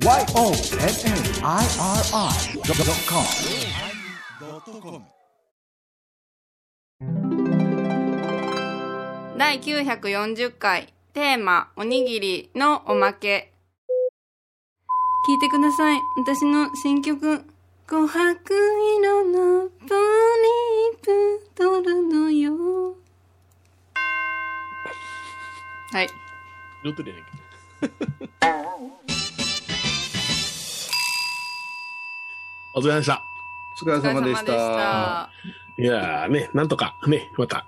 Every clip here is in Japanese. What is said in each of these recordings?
YONNIRI.com 第940回テーマおにぎりのおまけ。聞いてください。私の新曲琥珀色のポリープ取るのよ。はい。言ってるやんけ。お疲れ様でした。お疲れ様でした。いやーね、なんとか、ね、また、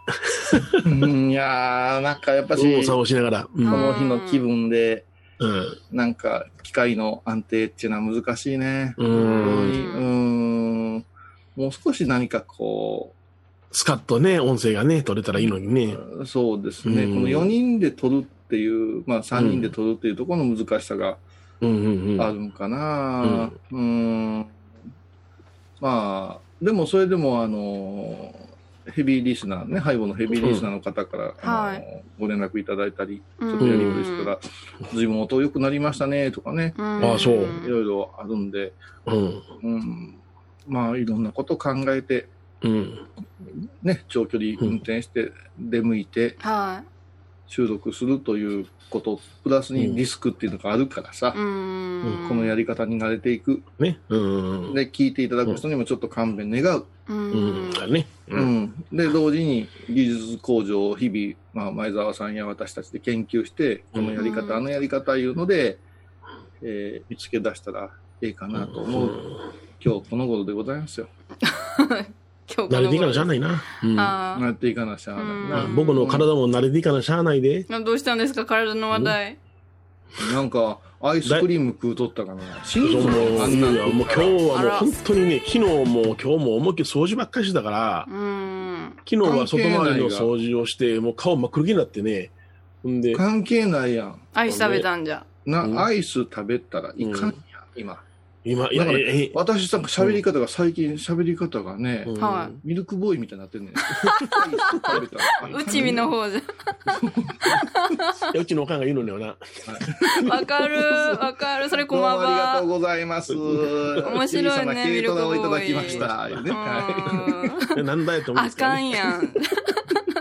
うんいやー、なんかやっぱし、動作をしながら。うん。この日の気分で、うん。なんか、機械の安定っていうのは難しいね。う。うんん。もう少し何かこスカッとね、音声がね、取れたらいいのにね。う、そうですね、うんこの4人で撮るっていう、まあ3人で撮るっていうところの難しさがうんうんうん。あるんかな。うん。まあ、でもそれでも、あの、ヘビーリスナーね、背後のヘビーリスナーの方から、あはのご連絡いただいたり、ちうん。ょっとやり取りしたら、随分音良くなりましたね、とかね、ああそう。いろいろあるんで、うん。うん、まあ、いろんなこと考えて、うん。ね、長距離運転して、出向いては収録するということ、プラスにリスクっていうのがあるからさい、うんこのやり方に慣れていく。ね。うん。で、聞いていただく人にもちょっと勘弁願う。ううんん。ね。ううん。ん。で、同時に技術向上を日々、まあ、前澤さんや私たちで研究して、このやり方、うんあのやり方いうので、えー見つけ出したらええかなと思う、今日この頃でございますよ。今日慣れていかなしゃあいないな。うん。あなっていかなしゃあないな。うん僕の体も慣れていかなしゃあないで。あどうしたんですか？体の話題なんか、アイスクリーム食うとったかな。そう信じもう、あんなんいやもう今日はもう本当にね、昨日も今日も思いっきり掃除ばっかりしてたから、うん昨日は外回りの掃除をして、もう顔真っ黒になってね。ほんで、関係ないやん。アイス食べたんじゃな、うんアイス食べたらいかんやん、今。今、いや、だからえ、え私なんか喋り方が、最近喋り方がね、うん。はミルクボーイみたいになってんねん。アイス食べたら。あかん内身の方じゃ うちのおかんが言うのにはな。わかるわかる。それどう駒もありがとう場ございます。面白いね軽トラをいただきました。ね。うはん。えなんだよと思うんね。かんやん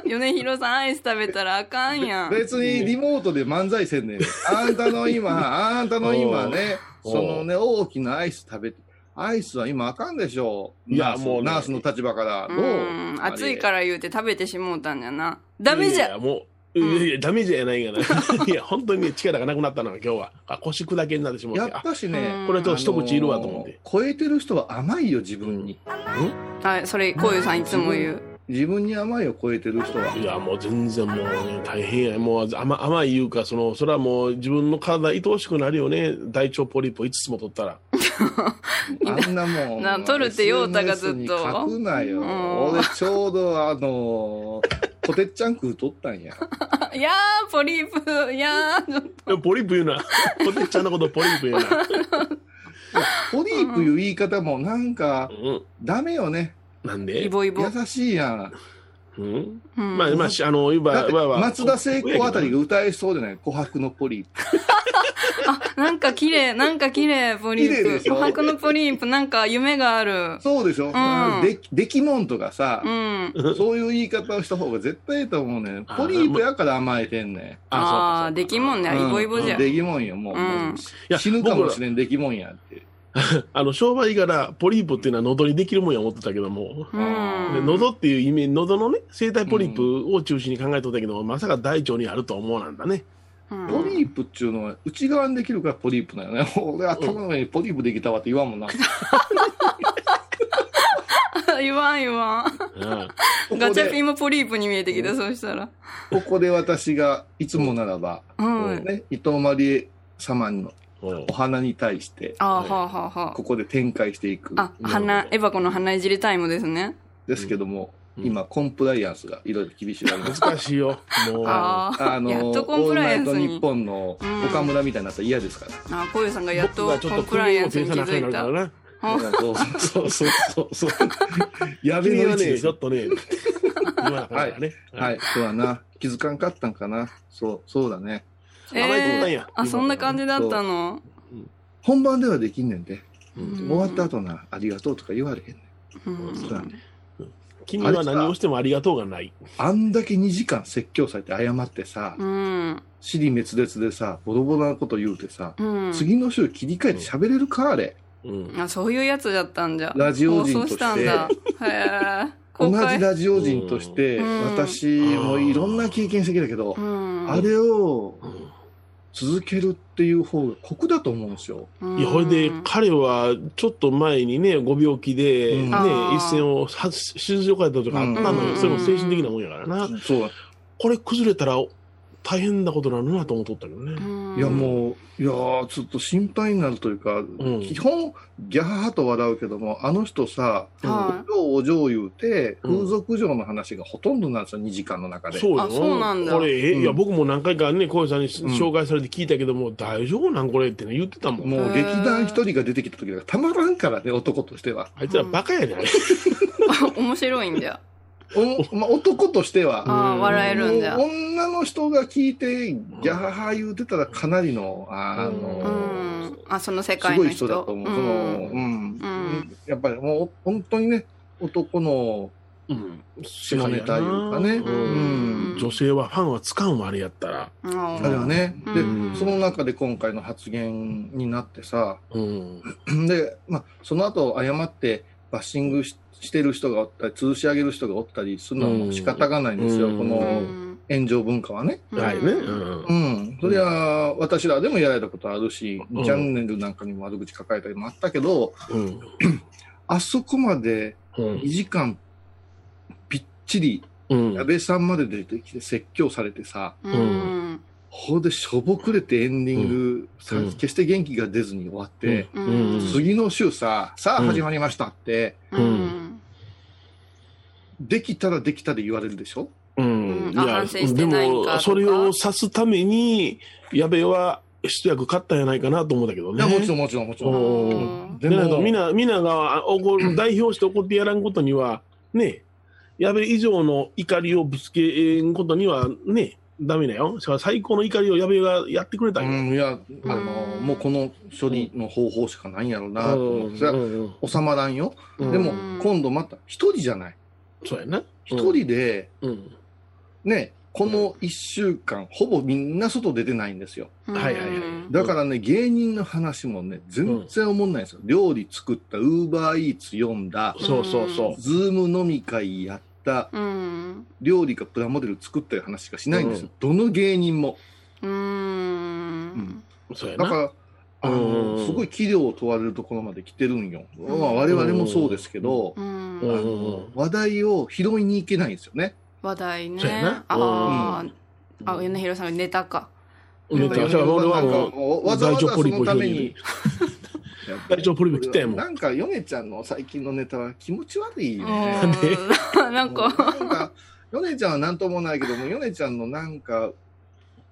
米広さんアイス食べたらあかんやいん 別にリモートで漫才せんねん。あんたの今、あんたの今ね、そのね、大きなアイス食べて、アイスは今あかんでしょう。いやもうねナースの立場から。どう？うん暑いから言うて食べてしもうたんじゃなダメじゃいやもう、いやいやダメじゃないがな。いや、本当にね、力がなくなったのが今日は。あ腰砕けになってしまって。やっぱしね、うんこれと一口いるわと思って。あの超えてる人は甘いよ、自分に。はいそれこういうさんいつも言う自分に甘いを超えてる人は。いや、もう全然もうね、大変や。もう甘甘いいうか、その、それはもう自分の体愛おしくなるよね。大腸ポリープ5つも取ったら。あんなもん。な取るって言おうたがずっと書くなよ。うん俺ちょうどあの、ポテッチャン食うとったんや。い やーポリープいやーちょっといや ポリープ言うな。ポテッちゃんのことポリープ言うな。ポリープいう言い方もなんか、うん。ダメよね。なんで？イボイボ。優しいやん。うん？うん。まあ、まあ、しあの、言えば、だって松田聖子あたりが歌えそうじゃない？琥珀のポリープ。あなんか綺麗なんか綺麗ポリープ。綺麗でしょ？琥珀のポリープなんか夢がある。そうでしょ、ん。でできもんとかさ、うん。そういう言い方をした方が絶対いいと思うねん。あポリープやから甘えてんねん。ああできもんね。イボイボじゃうん。できもんよ、もう。うん。もういや死ぬかもしれんできもんやって。あの、商売柄、ポリープっていうのは喉にできるもんや思ってたけども、うん。で喉っていう意味、喉のね、生体ポリープを中心に考えとったけど、まさか大腸にあるとは思わなんだね。うん。ポリープっていうのは内側にできるからポリープなよね。俺頭の上にポリープできたわって言わんもんな。言わん言わん。ガチャピで、ンもポリープに見えてきたそうしたら。ここで私がいつもならば、うん。ね、伊藤マリエ様のうんお花に対して、あーはあはあはここで展開していく。ああ花エバコの花いじりタイムですねですけども、うん今、コンプライアンスがいろいろ厳しい。難しいよ。もう。あの、やっとコンプライアンスにオールナイト日本のうん岡村みたいになったら嫌ですから。あこういうさんがやっと僕がちょっとコンプライアンスに気づいたな。そうそうそうそう。やべえの位置ですちょっとね、言わなあかんからね。はい、そうだな。気づかんかったんかな。そう、そうだね。えーや、あそんな感じだったの？本番ではできんねんで。うん終わった後な、ありがとうとか言われへんねん。うんそうだね君は何をしてもありがとうがない。あんだけ2時間説教されて謝ってさ、うん。尻滅裂でさ、ボロボロなこと言うてさ、うん。次の週切り替えて喋れるか、あれ。うん。あ、そういうやつだったんじゃ。ラジオ人として放送したんだ。へえ。同じラジオ人として、うん私もいろんな経験してきたけど、うん。あれをうん続けるっていう方が酷だと思うんですよ。うんいや、ほいで、彼はちょっと前にね、ご病気で、うんね、あー一線を手術を変えたとかあったのよ。うんそれも精神的なもんやからな。そう。これ崩れたら大変なことになるなと思っとったけどね。うんいやもう、いやーちょっと心配になるというか、ん基本、ギャハハと笑うけども、あの人さ、はお嬢言うて、うん風俗嬢の話がほとんどなんですよ、2時間の中で。そうそうなんだこれ、えうんいや、僕も何回かね、小江さんにん紹介されて聞いたけども、大丈夫なんこれってね、言ってたもん。もう劇団一人が出てきた時がたまらんからね、男としては。あいつらバカやね、あれ。面白いんじゃ。おまあ、男としては。ああ、笑えるんじゃ。もう女の人が聞いて、ギャハハ言うてたらかなりの、あうの、ん。あ、その世すごい界の人。人だと思う。その、うん。んやっぱりもう本当にね、男のうん。下ネタいうかね。ううんん。女性はファンは使うんもあれやったら。ああれはね。で、うんその中で今回の発言になってさ、うん。で、まあ、その後謝ってバッシングししてる人がおったり、吊るし上げる人がおったりするのはもう仕方がないんですよ、うんうこのん炎上文化はね。はいね。うんう。ん。そりゃ、私らでもやられたことあるし、うんチャンネルなんかにも悪口書かれたりもあったけど、うん。あそこまでうん2時間ぴっちりうん。矢部さんまで出てきて説教されてさ、うん。ほうでしょぼくれてエンディング、さうん決して元気が出ずに終わって、うんうん次の週さ、さあうん始まりましたって、うん。できたらできたで言われるでしょ？うん。うんいんかとか？も、それを指すために、矢部は一役買ったんやないかなと思うんだけどね。いや、もちろんもちろんもちろん。うんでみんな、みんながあ怒る 代表して怒ってやらんことには、ね、矢部以上の怒りをぶつけんことには、ね、ダメだよ。しかも最高の怒りを矢部がやってくれた。うん、いや、あの、うんもうこの処理の方法しかないんやろうなと思って、収まらんよ。うんでもうん、今度また一人じゃない？そうやな。一人で、うん。ね、この一週間、ほぼみんな外出てないんですよ。うんはいはいはいだからね、芸人の話もね、全然思んないんですよ。料理作った、ウーバーイーツ読んだ、そうそうそう。ズーム飲み会やった、うん。料理かプラモデル作ったいう話しかしないんですよ。どの芸人も。うん。そうやな。だから、あうんの、すごい器量を問われるところまで来てるんよ。まあ、我々もそうですけど、うん。うん。あの話題を拾いに行けないんですよね。話題ね。ああ、あ、米広さんがネタか。ネタ。じゃあ俺はもう、わざわざそ大腸ポリポのために。大腸ポリポ来たやもん。なんか、ヨネちゃんの最近のネタは気持ち悪いね。うん。で？なんか、なんか、ヨネちゃんはなんともないけども、ヨネちゃんのなんか、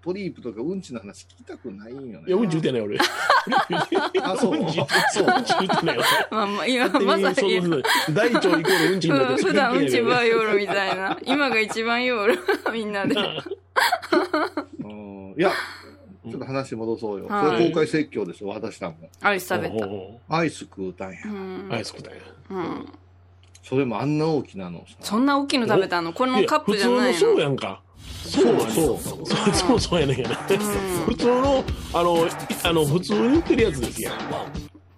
ポリープとかうんちの話聞きたくないんよね。いや、うんち言ってない俺。あそううんち、そう、うんち言ってない俺。まあまあ、今、まさに、大腸イコールうんちになってうん普段うんちばい。よるみたいな。今が一番よる。みんなで。うんいや、ちょっと話戻そうよ。はいそれ公開説教ですよ、私らも。アイス食べた。アイス食うたんやう。んアイス食ったんや。うん。それもあんな大きなのさ。そんな大きいの食べたの？このカップじゃない普通のそうのやんか。そうそうそう。そうそうそうやねんやね。普通の、あの、あの、普通に売ってるやつですよ。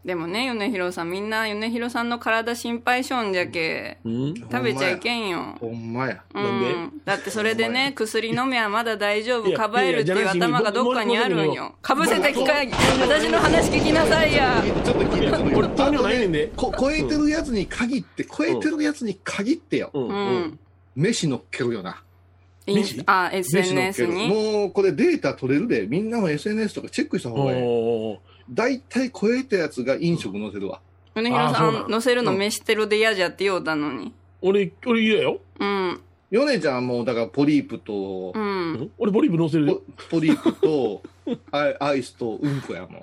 でもね、米広さん、みんな米広さんの体心配しょんじゃけ。うん？食べちゃいけんよ。ほんまや。うなん。だってそれでね、薬飲めばまだ大丈夫、かばえるっていう頭がどっかにあるんよ。かぶせて聞か、私の話聞きなさいや。ちょっと聞いて、ちょっと聞いて俺糖尿ないねんでこ超えてるやつに限って、超えてるやつに限ってよ。うん。飯乗っけるよな。あ、飯乗っ SNS ける。に。もうこれデータ取れるで、みんなも SNS とかチェックした方がいい。大体超えたやつが飲食載せるわ。米広さんん、乗せるの飯テロで嫌じゃって言おうたのに。俺、俺嫌よ。うん。ヨネちゃんはもうだからポリープとう、ん。俺ボリーブ乗せるポよ。ポリープとアイアイスとうんこやもん。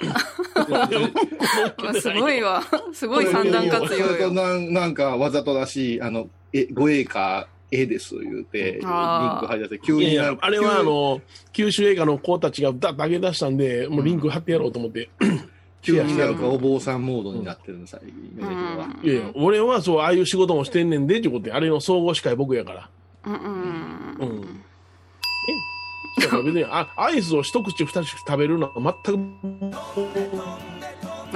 す ごいわ。すごい三段活用それとよ。なんなんかわざとらしい、あの、え、護衛歌、えです言うて、リンク貼り出して、急いやいになん、かやあれはあの、九州映画の子たちがだっと上げ出したんで、もうリンク貼ってやろうと思って。急になんかお坊さんモードになってるのさ、米広は。いやいや、俺はそう、ああいう仕事もしてんねんで、ってことで、あれの総合司会僕やから。うんうんうん。えだから別にあアイスを一口二口食べるのは全く、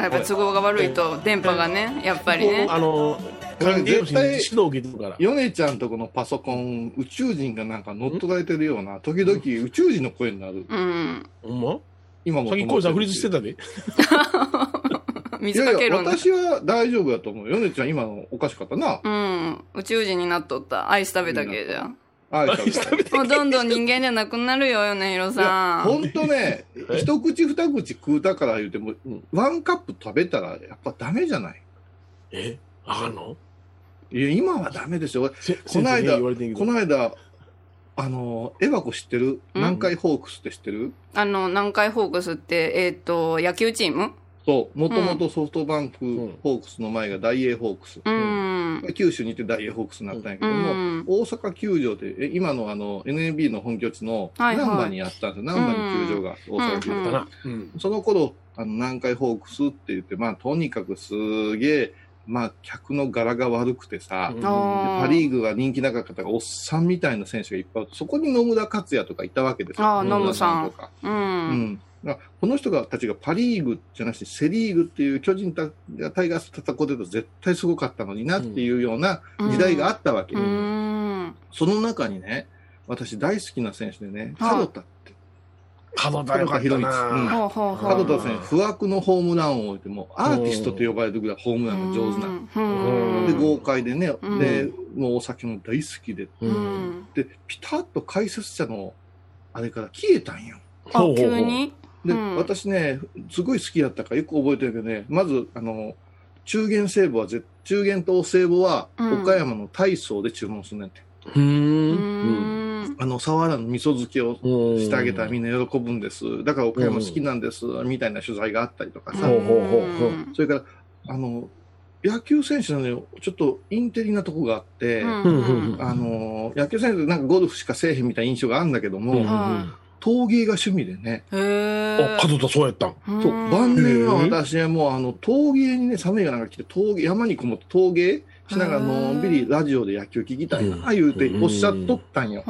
やっぱ都合が悪いと電波がねやっぱりねあの、関係者に指導を受けてるから。米ちゃんとこのパソコン、宇宙人がなんか乗っ取られてるような、時々宇宙人の声になる。うんほんま？今も。さっき小路さんフリーズしてたで。いやいや、水かける私は大丈夫だと思う。米ちゃん今のおかしかったな。うん宇宙人になっとったアイス食べたけじゃんあい食べたもうどんどん人間じゃなくなるよ米広さんほんとね、一口二口食うたから言うてもうん、ワンカップ食べたらやっぱダメじゃない？え？あかんの？いや、今はダメですよ。せこの間この間、あの、エバコ知ってる？うん。南海ホークスって知ってる？あの南海ホークスってえっ、と野球チーム？そう、もともとソフトバンクんホークスの前が大英ホークス。うん。九州にいて大英ホークスになったんやけうども、ん。大阪球場で、え今のあの NNB の本拠地のはいはい。難波にあったんですよ。難波に球場が大阪球場。うん。だな。うん。その頃、あの南海ホークスって言って、まあとにかくすげえ、まあ客の柄が悪くてさ、うんパ・リーグが人気なかったおっさんみたいな選手がいっぱいそこに野村克也とかいたわけですよ。あー野村さんとか。ううんん。だからこの人がたちがパ・リーグじゃなし、セ・リーグっていう巨人たタイガース戦ってたと絶対すごかったのになっていうような時代があったわけ。うんその中にね、私大好きな選手でね、はい門田。角田よかったうん。な。ほうほうほう。門田選手、不惑のホームランを置いても、アーティストと呼ばれるぐらいホームランが上手な。で、豪快でね、うん。で、もうお酒も大好きで。で、ピタッと解説者のあれから消えたんよ。あ急に？で、うん。私ね、すごい好きだったからよく覚えてるけどね、まず、あの、中元聖母はぜ、中元と聖母は、うん。岡山の大層で注文するねんて。う。うんんあの、沢原の味噌漬けをうん。してあげたらみんな喜ぶんです。だから岡山好きなんです、みたいな取材があったりとかさ。それから、あの、野球選手なのよ、ちょっとインテリなとこがあって、あの、野球選手ってなんかゴルフしかせえへんみたいな印象があるんだけども、うん。は陶芸が趣味でね、あ、角田そうやったん。そう、晩年は私はもうあの、陶芸にね、寒いがなんか来て、陶芸、山にこもって陶芸しながらのんびりラジオで野球聞きたいな、言うておっしゃっとったんよ。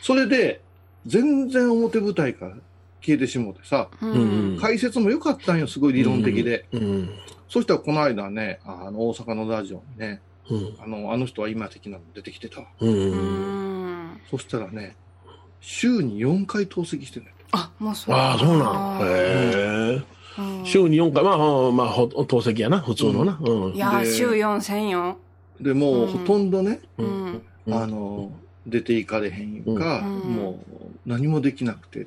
それで、全然表舞台から消えてしもうてさ、うん解説も良かったんよ、すごい理論的で。うん。そしたらこの間ね、あの、大阪のラジオにね、うん。あの、あの人は今的なの出てきてたそしたらね、週に4回透析してんのよ。あもうそうああ、そうなん。あへえ。うん。週に4回、まあ、まあ、ほ透析やな、普通のな。うん。い。や週4千よ。で、もううん。ほとんどね、ううん。あの、出ていかれへんいうか、うん。もう何もできなくて。で、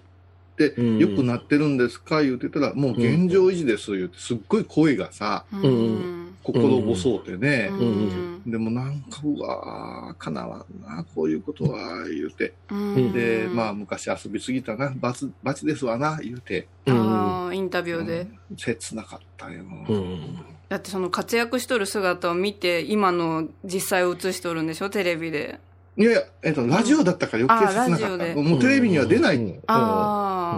うん。良くなってるんですか？言うてたら、もう現状維持です言うて、すっごい声がさ、うん。心細うてね。うん。でもなんか、うわー、かなわんな、こういうことは、言うて。うん。で、まあ、昔遊びすぎたな、罰、罰ですわな、言うて。あーインタビューで、うん。切なかったよ。うん。だってその活躍しとる姿を見て今の実際を映しとるんでしょ？テレビでいやいや、えっと、ラジオだったから余計切なかった。もうテレビには出ない、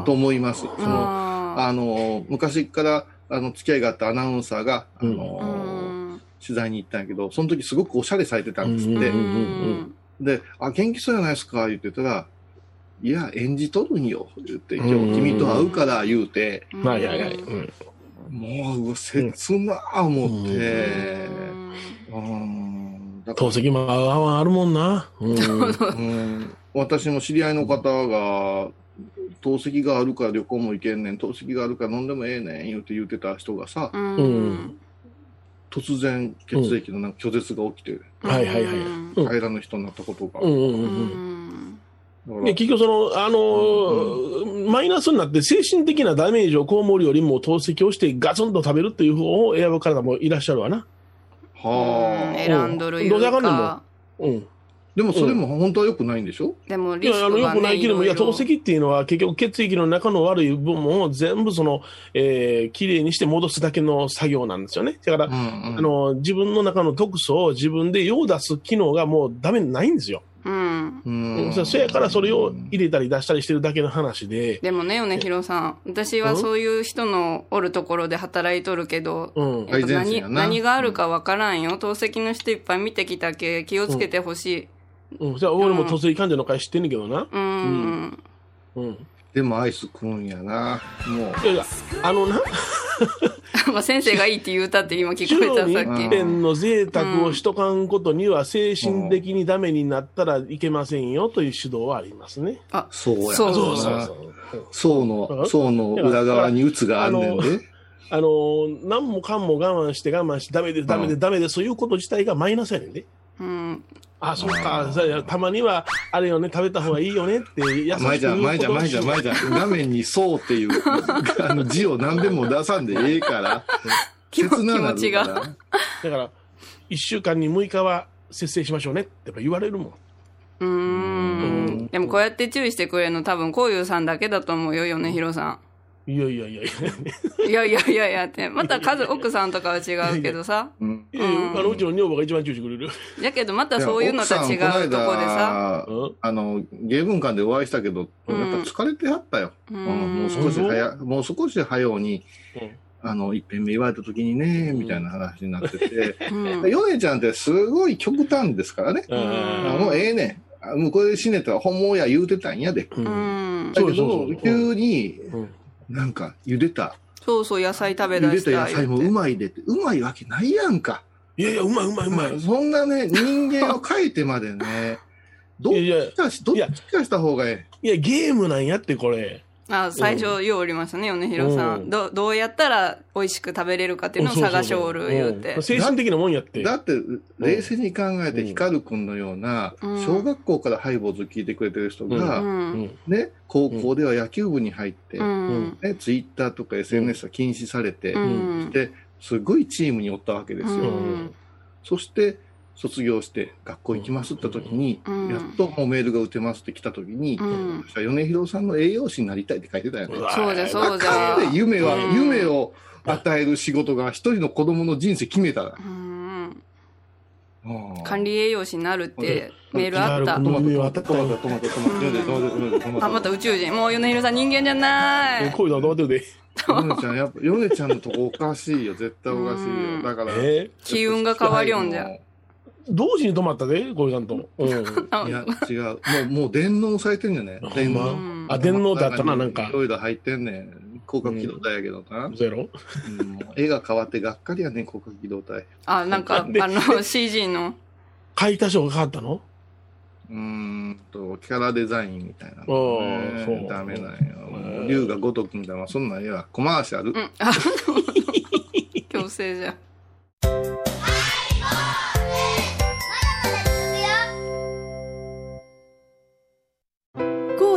と思います。その、ああの、昔から、あの、付き合いがあったアナウンサーが、あの、うん。取材に行ったんやけど、その時すごくおしゃれされてたんですって。で、あ、元気そうじゃないですか、言ってたら、いや、演じとるんよ、言って、今うん。日君と会うから、言うて、うん。はいはいはい。うん。もう、切なあ思って、うん透析もあるもんな。うん。ら、うん、私も知り合いの方が、透析があるから旅行も行けんねん、透析があるから飲んでもええねん、言うて言ってた人がさ、うん。うん突然血液のなんか拒絶が起きて、はいはいはいうんうん。平らの人になったことが。うんうん結局その、あのーマイナスになって精神的なダメージを被るよりも透析をしてガツンと食べるっていう方を選ぶ方もいらっしゃるわな。はあ、選んどるいうどうんねんもかうん。でもそれも本当は良くないんでしょ、でもいや、あの、リスクがよくないけども、いや、透析っていうのは結局血液の中の悪い部分を全部その、えー、きれいにして戻すだけの作業なんですよね。だから、んうんあの、自分の中の毒素を自分で用出す機能がもうダメないんですよ。うんうん。うんそそやからそれを入れたり出したりしてるだけの話で、でもね、米広さん。私はそういう人のおるところで働いとるけど、うん。何何があるかわからんよ。透析の人いっぱい見てきたけ、気をつけてほしい。うん、じゃあ俺も突然患者の会知ってんねんけどな。うん。うん。でもアイス食うんやな。もう。いやいや、あのな、まあ先生がいいって言うたって今聞こえたさっき。一遍の贅沢をしとかんことには精神的にダメになったらいけませんよという指導はありますね。あ、そうやそうそうそうなそう。層の、層の裏側に鬱があんねんで。あの、何もかんも我慢して我慢してダメです、ダメです、ダメです、そういうこと自体がマイナスやねんで。うん。あ、そうか、さたまには、あれよね、食べた方がいいよねって、優しく前じゃ前じゃん、前じゃん、前じゃん。画面にそうっていう、あの字を何でも出さんでええから。気持ちがだから、一週間に6日は節制しましょうねってやっぱ言われるもん。うーん。でもこうやって注意してくれるの多分こういうさんだけだと思うよ、米広さいやいやいやいや。ん。いやいやいやいやって。また数、奥さんとかは違うけどさ。うん。いやいやあのうちの女房が一番注意してくれる。だけどまたそういうのとは違うとこでさ。うんあの、芸文館でお会いしたけど、うんやっぱ疲れてはったよ。ううんもう少し早、もう少し早うに、うんあの、一遍目言われた時にね、みたいな話になってて、ヨネちゃんってすごい極端ですからね。もうええねん。あもうこれで死ねたら本望や言うてたんやで。だけどそうそうそう、急に、うんなんか、茹でた、そうそう、野菜食べ茹で出したた野菜もうまいでって、うまいわけないやんか。いやいや、うまいうまいうまい。そんなね、人間を変えてまでね、ど っいやいやちかし、どっちかした方がえいや、ゲームなんやって、これ。あ最初、ようおりましたね、米広さうんん。どどうやったら美味しく食べれるかっていうのを探しおる言うてん。精神的なもんやって。え。だって、冷静に考えて、うんヒカル君のような、うん小学校からハイボーズ聞いてくれてる人う。が、うんん。ね、高校では野球部に入って、うん。ね、ツイッターとか SNS は禁止されて、うん。で、すごいチームにおったわけですよ。うんそして、卒業して学校行きますって時に、うんやっともうメールが打てますって来た時に、うん米広さんの栄養士になりたいって書いてたよね。そうじゃ、そうじゃあかん。で夢は、うん夢を与える仕事が一人の子供の人生決めたら。うんうん管理栄養士になるってメールあったうん。トマト、夢トマト、トマト、トマト、トマト。あ、また宇宙人。もう米広さん人間じゃない。こういうのはどうやってるで。ヨネちゃん、やっぱ、ヨネちゃんのとこおかしいよ。絶対おかしいうんよ。だから。え機運が変わりょんじゃ。同時に止まったで、こういうさんと。うん。あいや、違う。もう、もう電脳されてんじゃね電ま脳。んあ、電脳ってあったな、なんかい。ろいろ入ってんねん。広角機動隊やけどな。ゼロ？うん絵が変わってがっかりやねん、広角機動隊。あ、なんか、あの、CG の。書いた人が変わったの？うーんと、キャラデザインみたいなあーそうね。ダメなんよ。竜が如くみたいな、そんなん絵はコマーシャルう。ん。あ、強制じゃ。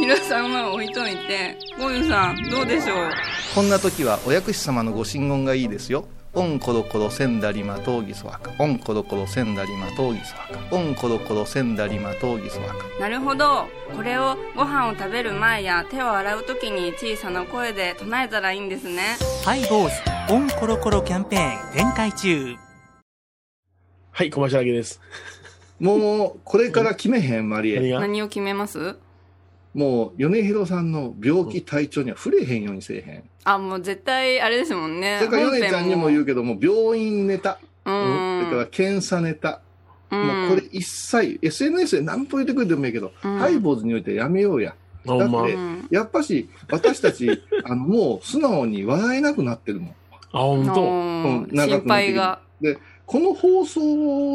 皆さんは置いといてゴユさんどうでしょう？こんな時はお薬師様のご神言がいいですよ。オンコロコロセンダリマトウギソワカ。オンコロコロセンダリマトウギソワカ。オンコロコロセンダリマトウギソワカ。なるほどこれをご飯を食べる前や手を洗う時に小さな声で唱えたらいいんですねハイボーズオンコロコロキャンペーン展開中はい、コマーシャル明けです。もう、これから決めへん、マリエ。何を決めます？もう、米広さんの病気、体調には触れへんようにせえへん。あもう絶対あれですもんね。それから、米ちゃんにも言うけども、病院ネタ、うそれからん検査ネタ、うん。もうこれ一切、SNS で何と言ってくれてもいいけど、うん。ハイボーズにおいてやめようや。だっ。てうん。やっぱし、私たち、あの、もう素直に笑えなくなってるもん。あ、ほんと？うんうん長くなって。心配が。で、この放送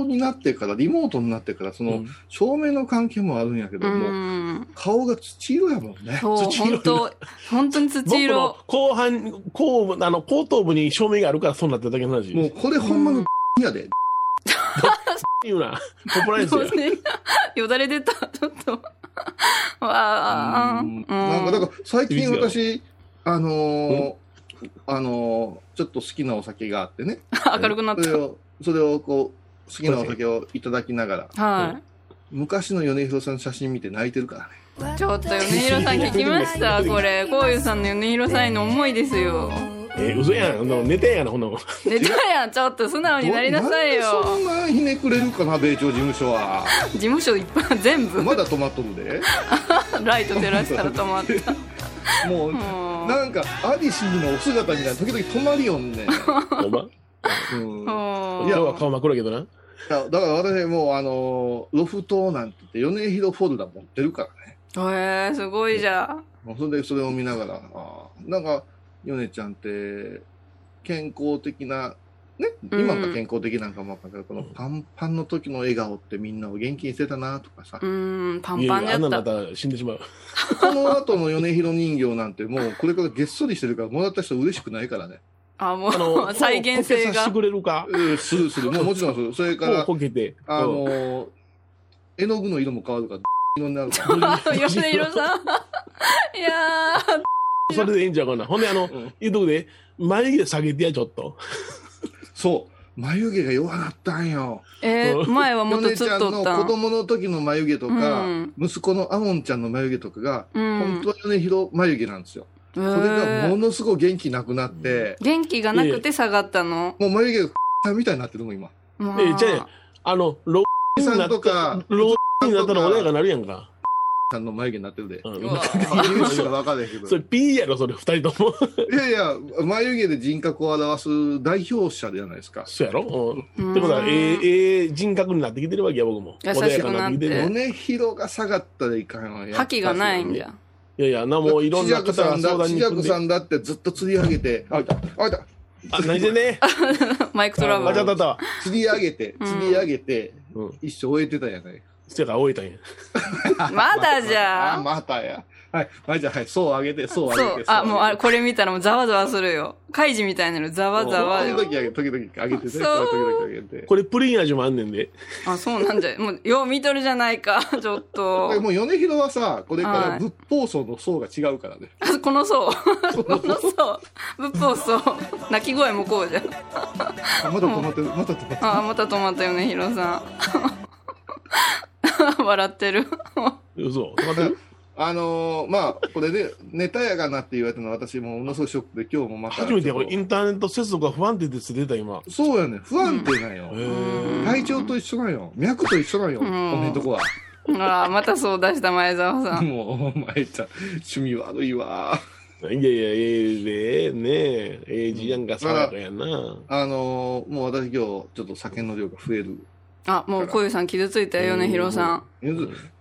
になってから、リモートになってから、その、うん照明の関係もあるんやけどうも、ん顔が土色やもんね。そう土色本当本当に土僕の色後半、後部、あの、後頭部に照明があるからそうなってるだけの話。もう、これほんまのやで。言うな。コンプライアンスや。よだれ出たちょっとわあ、ううんん。なんか、だから最近私、あのーあのーちょっと好きなお酒があってね。明るくなっそれを、それをこう、好きなお酒をいただきながら、た。は昔の米広さんの写真見て泣いてるからね。い。ちょっと米広さん聞きました これ。こういうさんの米広さんへの思いですよ。えー、嘘やん。寝てんやな、ほんな。寝たやん、ちょっと素直になりなさいよ。なんでそんなひねくれるかな、米朝事務所は。事務所いっぱい全部、まだ止まっとるで。ライト照らしたら止まった。もう、もうなんか、アディシーのお姿みたいな、時々止まりよんね。うん。もう今日は顔真っ黒やけどな。いやだから私もうあのロフトなんて言って米広フォルダ持ってるからねへえすごいじゃん。もうそれでそれを見ながらあーなんか米ちゃんって健康的なねうん今が健康的なんかもわかんないけど、このパンパンの時の笑顔ってみんなを元気にしてたなとかさ、うーん、パンいやいや、あんなパンじゃった。のまた死んでしまう。この後の米広人形なんてもうこれからげっそりしてるからもらった人嬉しくないからねあ、もう、再現性がこけさせて。くれるか？えーするするもうもちろんするそれからこけて。あのー絵の具の色も変わるから 色になるから米広さん。いやー、それでええんちゃうかな。ほんで、あの、うん言うとこで、眉毛下げてや、ちょっと。そう眉毛が弱なったんよえー、前はもっとつっヨネちゃんとった子供の時の眉毛とか、うん息子のアモンちゃんの眉毛とかが、うん本当は米広眉毛なんですよ。ここれがものすごい元気なくなって、元気がなくて下がったの？もう眉毛がさんみたいになってるもん、今。まあええじゃああの、ローさんとか、ローになったら穏やかになるやんか。さんの眉毛になってるで。うんうわ言うしか分かんないけど。それ、ピーやろ、それ、二人とも。いやいや、眉毛で人格を表す代表者じゃないですか。そうやろ？うん。うんってことは、ええええ人格になってきてるわけや、僕も。優しくなって穏やかになってきてる。米広が下がったらいかんわ。覇気がないんじゃ。ゃ。いやいや、な、もういろんな方が相談に来るさんだってずっと釣り上げて、あ、いた、あ、いた。あ、何してんね マイクトラブあ、ちゃった。釣り上げて、うん釣り上げて、うん。一生終えてたやない。そやから終えたんや。まだじあ、ゃん。またや。はい。はい、じゃあ、はい。そう上げて、そう上げて。。そうあ、もう、あこれ見たらもうざわざわするよ。カイジみたいなのざわざわよ。時々上げて、時々上げてね。時そう々上げて。これ、プリン味もあんねんで。あ、そうなんじゃ。もう、よう見とるじゃないか。ちょっと。もう米広はさ、これかはいら仏法層の層が違うからね。あこの層。この層。仏法層。泣き声もこうじゃん。あ、まだ止まってる、また止まってる。あ、また止まったよね、ヒロさん。笑ってる。嘘。止まってる？あのー、まあ、これで、ネタやがなって言われたのは私もものすごいショックで、今日もまた。初めてこれインターネット接続が不安定です出た今。そうやね。不安定なんよ体調と一緒なんよ。脈と一緒なんよ。この辺とこは。あまたそう出した前澤さん。もう、お前ちゃん、趣味悪いわ。いやいや、ええで、ねえ、ええじやんか、爽やかやな。あのー、もう私今日、ちょっと酒の量が増える。あ、もう小遊さん傷ついたよね、ヒロさん。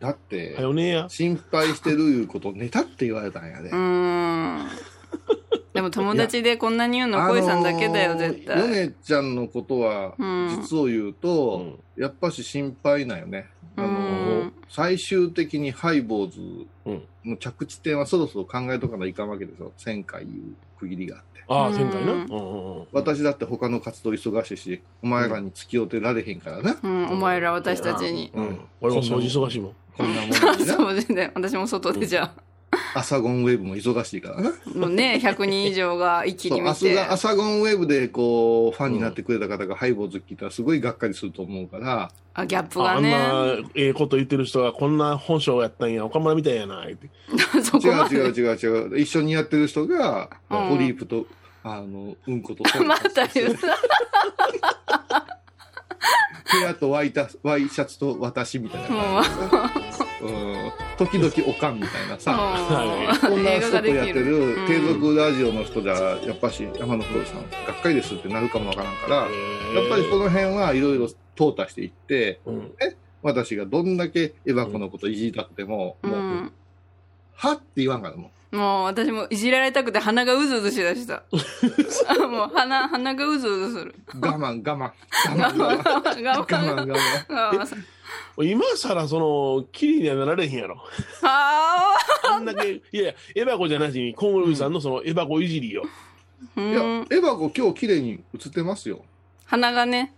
だっては、よねえや。心配してるいうことをネタって言われたんやで。うーん。でも友達でこんなに言うの小遊さんだけだよ、絶対。ヨネちゃんのことは、うん実を言うと、やっぱし心配なんよね。あのうん最終的にハイボーズうん。の着地点はそろそろ考えとかないかんわけですよ。1000回いう区切りがあって。ああ、うん前回な。うんうんうん。私だって他の活動忙しいし、お前らに付き合うてられへんからな。うん、お前ら私たちに。うん。俺も掃除忙しいもん。こんなもん。そうですね。私も外でじゃアサゴンウェブも忙しいからな。あ。もうね、100人以上が一気に見て。アサゴンウェブでこう、ファンになってくれた方がハイボーズ聞いたらすごいがっかりすると思うから、あ、ギャップああんがね。なええこと言ってる人がこんな本性やったんや、岡村みたいやな、言って。違う違う違う違う。一緒にやってる人が、うんポリープと、あの、うんこと、また言う。部屋とワイタワイシャツと私みたいなも感じ。うん。時々おかんみたいなさ。はこんな人とやってる。る継続ラジオの人じゃ、やっぱし山野風さん、がっかりですってなるかもわからんから、やっぱりこの辺はいろいろ淘汰していって、うん。私がどんだけエバコのこといじりたくても、うもう、ん。は？って言わんからももう私もいじられたくて鼻がうずうずしだした。もう鼻、鼻がうずうずする。う、我慢、我慢、我慢、我慢、我我慢、我慢。慢。今更その、キリにはなられへんやろ。ああんだけ、いやいや、エバコじゃなしに、コンゴルさんのそのエバコいじりよ。いやん。、エバコ今日綺麗に映ってますよ。鼻がね。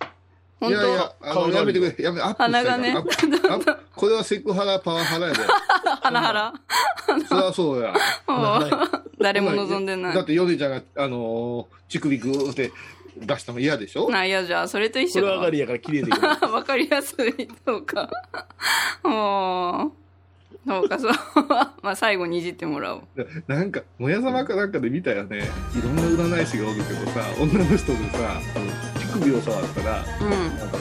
本いやいや、当あの、やめてくれ。やめ、アップしたいから鼻がねアップアップ これはセクハラ、パワハラやで。ハラ？ハラ。そりゃそうや。もう誰も望んでない。だって、ヨネちゃんが、あのー、乳首グーって出したの嫌でしょ？な、いやじゃあ、それと一緒かそれ上がり。やから綺麗でいい。わかりやすい。そうか。もう、そうか、そう。まあ、最後にいじってもらおう。なんか、もやさまかなんかで見たよね。いろんな占い師がおるけどさ、女の人でさ、乳首を触ったら、うん。なんか、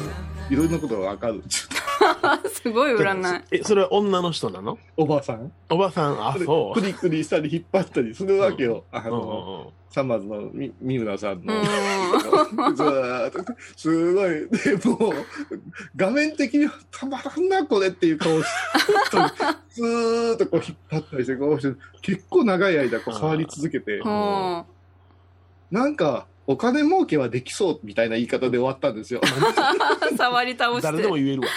いろんなことがわかる すごい占い。え、それは女の人なの？おばさん？おばさん、あ、そう。クリクリしたり引っ張ったりするわけよ。あうんの、うんサマーズのみ三村さんうの。すごい、でもう、画面的にはたまらんな、これっていう顔して、ずーっとこう引っ張ったりして、こうして、結構長い間こう触り続けて、もなんか、お金儲けはできそうみたいな言い方で終わったんですよ。う、触り倒して。誰でも言えるわ。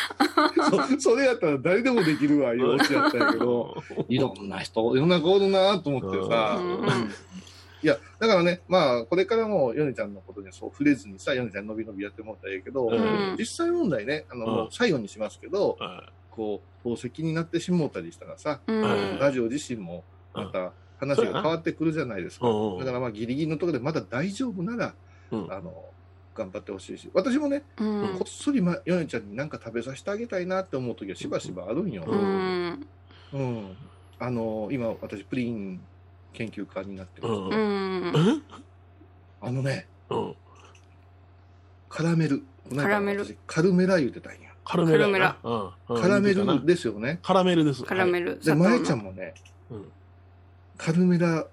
そそれやったら誰でもできるわ、いうオチやったんやけど、いろんな人、いろんな子おるなと思ってさ、うんいや、だからね、まあ、これからも、ヨネちゃんのことにそう触れずにさ、ヨネちゃんのびのびやってもらったらいいけど、うん実際問題ね、あの、うん最後にしますけど、うんこう、宝石になってしもうたりしたらさ、うん。ラジオ自身も、また話が変わってくるじゃないですか。だからまあ、ギリギリのところでまだ大丈夫なら、うんあの、頑張ってほしいし、私もね、うんこっそり、ま、ヨネちゃんに何か食べさせてあげたいなって思う時はしばしばあるんよ。うん。うん。あの、今、私、プリン研究家になってるんですあのね、うんカラメル。カラメル私カルメラ言うてたんや。カラメル。カラメルですよね。カラメルです。カラメル。で、まえちゃんもね、うんカルメラ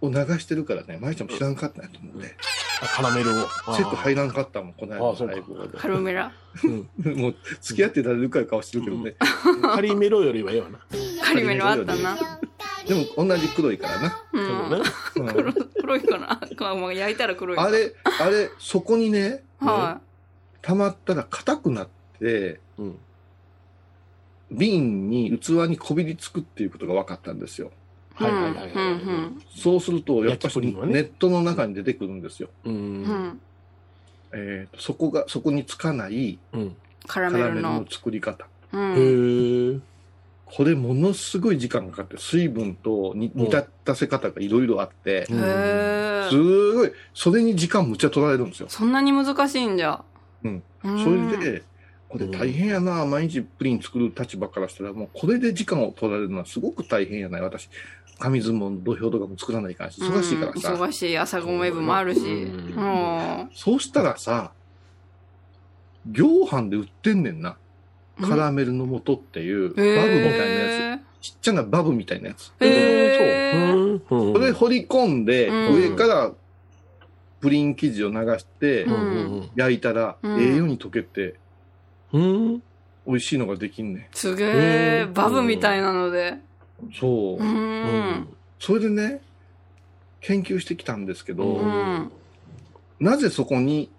を流してるからね、まえちゃんも知らんかったんやと思って。あカラメルを。チェック入らんかったもん、この間のあそうかライブでカルメラ？うんもう、付き合ってられるから顔してるけどね。カリメロよりはええわな。カリメロあったな。でも、同じ黒いからな。黒黒いかな。まあもう焼いたら黒いか。あれ、あれ、そこにね、は溜まったら硬くなって、うん。瓶に、器にこびりつくっていうことが分かったんですよ。い。はいはいはいはいうんそうすると、やっぱりネットの中に出てくるんですよ。う。うん。えそこが、そこにつかないうん。カラメルのの。作り方。うへん。え。これものすごい時間がかかって、水分と煮煮立たせ方がいろいろあって、うんへすえ。ごい、それに時間むっちゃ取られるんですよ。そんなに難しいんじゃ。うん。うんそれで、これ大変やな、毎日プリン作る立場からしたら、もうこれで時間を取られるのはすごく大変やない、私。紙相撲の土俵とかも作らないかんし、忙しいからさ。うん忙しい。朝ごめ部もあるし。うんもそうしたらさ、量販で売ってんねんな。う。カラメルの素っていう、バブみへたいなやえ。つ。ちっちゃなバブみたいなやつ。へえ。うん。うん。それ掘り込んで、うん上からプリン生地を流して焼いたら、うん栄養に溶けて、うん。美味しいのができんねすげうえ。んバブみたいなので。ん。そうう。。うんん。それでね、研究してきたんですけど、うん。なぜそこに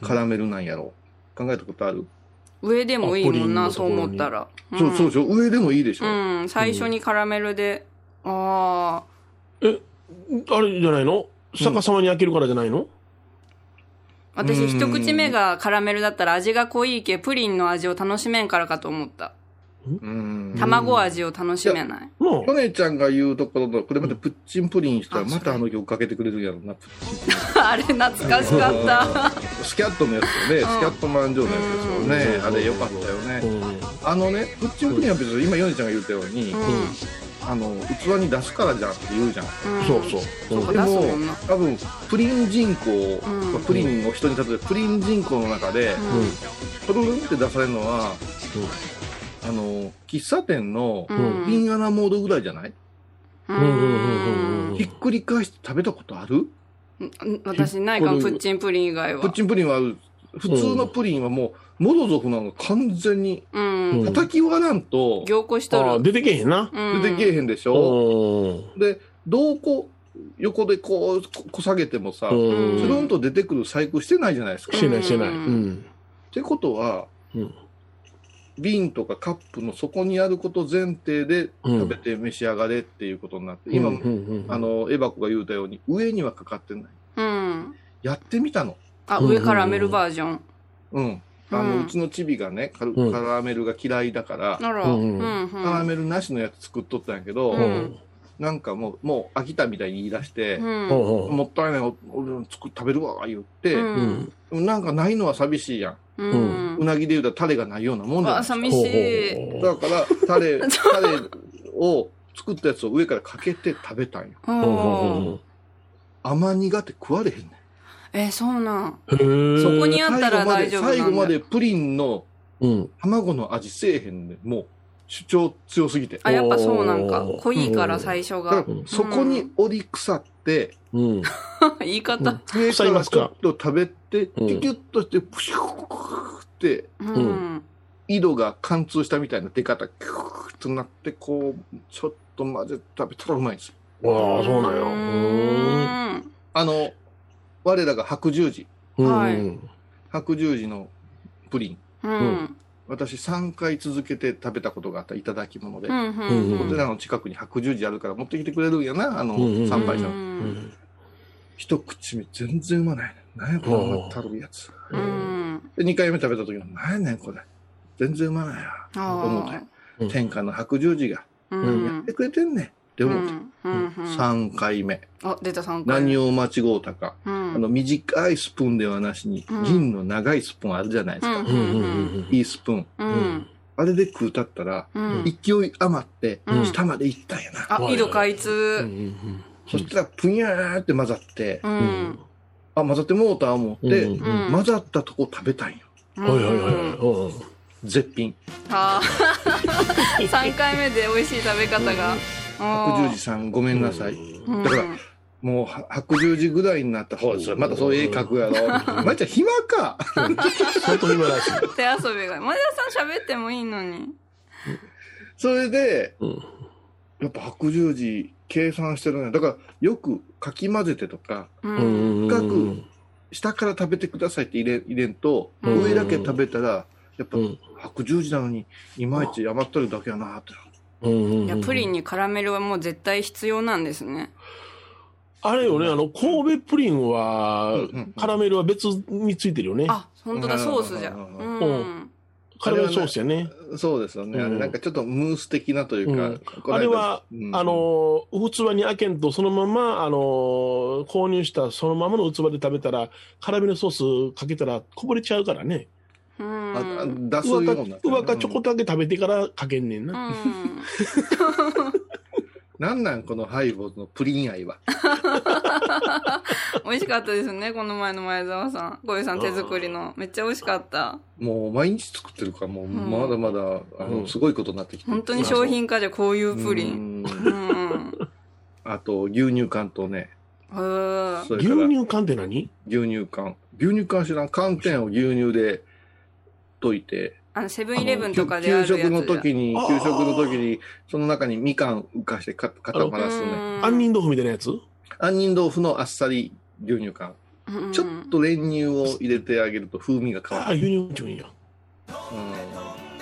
カラメルなんやろう考えたことある、上でもいいもんな、そう思ったら。そうそうそう、上でもいいでしょ、うん。最初にカラメルで。ああ。え、あれじゃないの？逆さまに開けるからじゃないの？私、うん一口目がカラメルだったら味が濃いけ、プリンの味を楽しめんからかと思った。うん。卵味を楽しめない？のヨネちゃんが言うところの、これまたプッチンプリンしたら、あまたあの曲かけてくれるんやろな、プッチンプリン。あれ、懐かしかった。スキャットのやつよね、スキャットマンジョーのやつですよね、うんあれよかったよね。うん。あのね、プッチンプリンは別に今ヨネちゃんが言ったように、うん。あの、器に出すからじゃんって言うじゃん。うんそうそう。そうかでも多分、プリン人口、プリンを人に例えて、プリン人口の中で、トルルンって出されるのは、あの、喫茶店のうん。ピンアナモードぐらいじゃない、ううんうんうんん。ひっくり返して食べたことある、うん私、ないかも、プッチンプリン以外は。プッチンプリンはある。普通のプリンはもう、モロゾフなの完全に、うん。叩き割らんと凝固しとる。出てけへんな。うん出てけえへんでしょ、うで、どうこう、横でこう、ここ下げてもさ、ん。つうん。るんと出てくる細工してないじゃないですか。っしてないしてない。ううんん。てことは、うん瓶とかカップの底にあること前提で食べて召し上がれっていうことになって、今、うんうんうんあ、の、エバコが言うたように、上にはかかってない。うん。やってみたの。あ、上カラメルバージョン。うん。あの、うんうちのチビがね、カルうんカラメルが嫌いだから、うん。カラメルなしのやつ作っとったんやけど、うんなんかもう、もう飽きたみたいに言い出して、うんもったいない、お俺作食べるわ、言って、うんなんかないのは寂しいやん。うんうなぎで言うたらタレがないようなもんじゃないあ、ですか。寂しい。だから、タレ、タレを作ったやつを上からかけて食べたんよ。甘苦って食われへんねん。え、そうなん。そこにあったら最後まで、大丈夫なんだ最後までプリンのうん。卵の味せえへんねん。もう、主張強すぎて。あ、やっぱそうなんか濃いから最初がだか。ら、そこに折り腐って、うん。言い方。上かからちょっと食べて、うんキュキュッとして、プシューって、うん。井戸が貫通したみたいな出方、キューッとなって、こう、ちょっと混ぜて食べたらうまいんですよ。わあ、そうなんうや。ーんあの、我らが白十字。うん。はいうん白十字のプリン。うん。私3回続けて食べたことがあったいただき物で。うん。うん。お寺の近くに白十字あるから持ってきてくれるんやな、あの、うんうん参拝者の。うんうん一口目全然うまないねん。何やこのたるいやつ。うん。で、2回目食べた時も、何やねんこれ。全然うまないや。思ったよあうん天下の白十字があ。うやっんて。くれてんねんって思って。うん。うん。3回目。あ、出た3回。何を間違うたか。うん。あの、短いスプーンではなしに、うん銀の長いスプーンあるじゃないですか。うんうんうんいいスプーン。うん。あれで食うたったら、うん。勢い余ってう、ん下まで行ったんやな。あ、井戸開うんう通。んそしたら、ぷにゃーって混ざって。あ、混ざってもうた思って、うんうん混ざったとこ食べたんよ。はいはいはいはい。絶品。ああ。3回目で美味しい食べ方が。白十字さんごめんなさい。うん。だからもうは白十字ぐらいになったら、ほら、それまたそういう絵描くやろ。まいちゃん暇か。相当今らしい。手遊びが。前田さん喋ってもいいのに。それで、うんやっぱ白十字計算してるね。だから、よくかき混ぜてとか、深く下から食べてくださいって入れ入れんと、うん上だけ食べたら、やっぱうん白十字なのに、いまいち余ってるだけやなって。うんいや、プリンにカラメルはもう絶対必要なんですね。あれよね、あの、神戸プリンはカラメルは別についてるよね。あ、本当だ、ソースじゃ。ううん。カラメルソースやね。そうですよね。うんあれなんかちょっとムース的なというか、うんあれは、うんあの、器に開けんと、そのまま、あの、購入したそのままの器で食べたら、カラメルソースかけたらこぼれちゃうからね。うあ。出すようになってる上かちょこっとだけ食べてからかけんねんな。うん。なんなんこのハイボーズのプリン愛は。美味しかったですね、この前の前澤さん。小遊さん手作りの。めっちゃ美味しかった。もう毎日作ってるから、もうまだまだ、あの、うんすごいことになってきてる。本当に商品化じゃこういうプリン。ン。うん。あと、牛乳缶とね、牛乳缶って何？牛乳缶。牛乳缶知らん寒天を牛乳で溶いて、あの、セブンイレブンとかであるやつ。給食の時に、給食の時に、その中にみかん浮かしてか固まらすね。うん杏仁豆腐みたいなやつ？杏仁豆腐のあっさり牛乳缶。うんちょっと練乳を入れてあげると風味が変わああ、る。牛乳ちょいんや。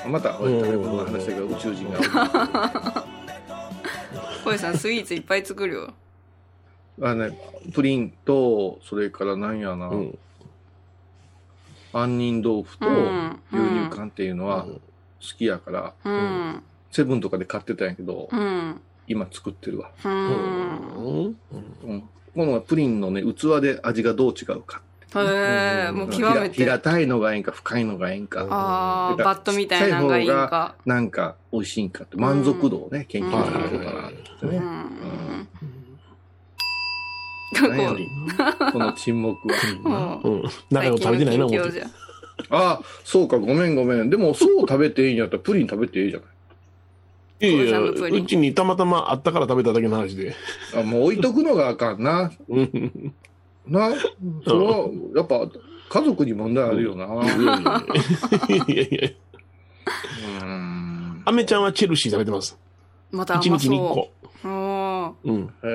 うん、また、俺、食べ物の話だけど、宇宙人が。小遊さんスイーツいっぱい作るよ。あのね、プリンと、それからなんやな、うん。杏仁豆腐とうん牛乳缶っていうのは好きやから、うん。セブンとかで買ってたんやけど、うん。今作ってるわ。う。うんん。うん。このプリンのね、器で味がどう違うか。へえ、もう極めて。平たいのがええんか、深いのがええんか。ああ、バットみたいなのがいいんか。なんか美味しいんかって、満足度をね、研究はいしてることかなって。ん。なんやこう この沈黙は。うん。食べてないな、ああ、そうか、ごめんごめん。でも、そう食べていいんやったら、プリン食べていいじゃない。いやいや、うちにたまたまあったから食べただけの話で。あ、もう置いとくのがあかんな。うん。な、その、やっぱ、家族に問題あるよな。いやいやいや。うん。アメちゃんはチェルシー食べてます。また一甘日に一個。そう。ん。え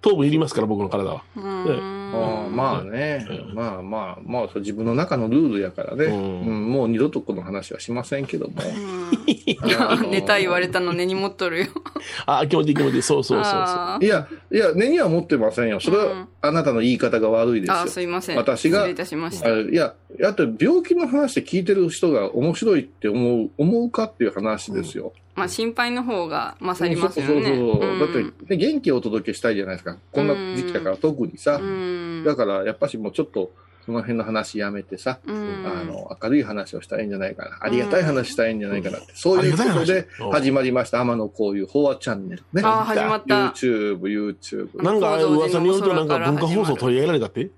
糖分いりますから、僕の体は。ああん。まあね、うんまあまあ、まあ、そう自分の中のルールやからね、ううんんもう二度とこの話はしませんけども。うんいや、ネタ言われたの根に持っとるよ。あ、気持ちいい気持ちいい。そうそうそうそう。あーいや、いや、根には持ってませんよ。それは、うんあなたの言い方が悪いですよ。あ、すいません。私が失礼いたしました。あいや、あと病気の話で聞いてる人が面白いって思う、思うかっていう話ですよ。まあ、心配の方が勝りますよね。そうそうそう。んだって、ね、元気をお届けしたいじゃないですか。こんな時期だから特にさ。うん。だから、やっぱしもうちょっと、その辺の話やめてさ、うんあの、明るい話をしたらいいんじゃないかな。ありがたい話したらいいんじゃないかなって。そういうことでうん始まりました。天野こういう法話チャンネルね。あ、始まった。YouTube、YouTube。なんか、噂によると、なんか文化放送取り上げられたって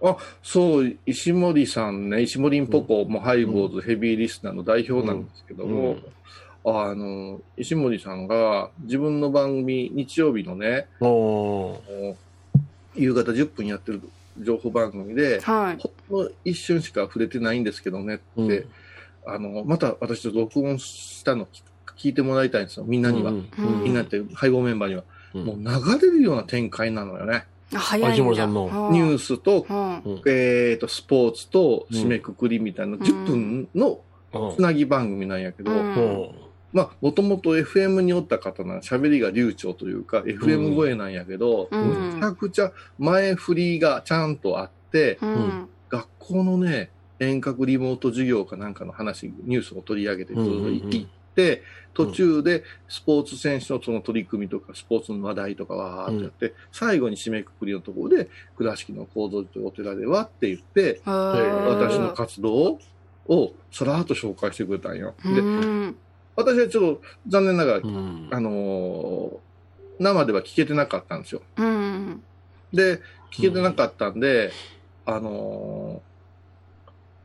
あ、そう、石森さんね、石森んぽこ、もうハイボーズヘビーリスナーの代表なんですけども、あの、石森さんが自分の番組、日曜日のね、夕方10分やってる情報番組で、はい。ほんの一瞬しか触れてないんですけどねって、うん。あの、また私ちょっと録音したの聞いてもらいたいんですよ、みんなには。うんうんみんなって、配合メンバーには。うん。もう流れるような展開なのよね。あ早いんだ。石森さんの。はあニュースと、はうん。えーと、スポーツと締めくくりみたいな、ん10分のうん。つなぎ番組なんやけど、うん。うんまあ、もともと FM におった方な喋りが流暢というか、FM 声なんやけど、うんめちゃくちゃ前振りがちゃんとあって、うん。学校のね、遠隔リモート授業かなんかの話、ニュースを取り上げてずっと行って、途中でスポーツ選手のその取り組みとか、スポーツの話題とかわーってやって、最後に締めくくりのところで、倉敷の構造というお寺ではって言って、私の活動をさらっと紹介してくれたんよ。で、うん。私はちょっと残念ながら、うんあのー生では聞けてなかったんですよ。うん。で、聞けてなかったんで、あの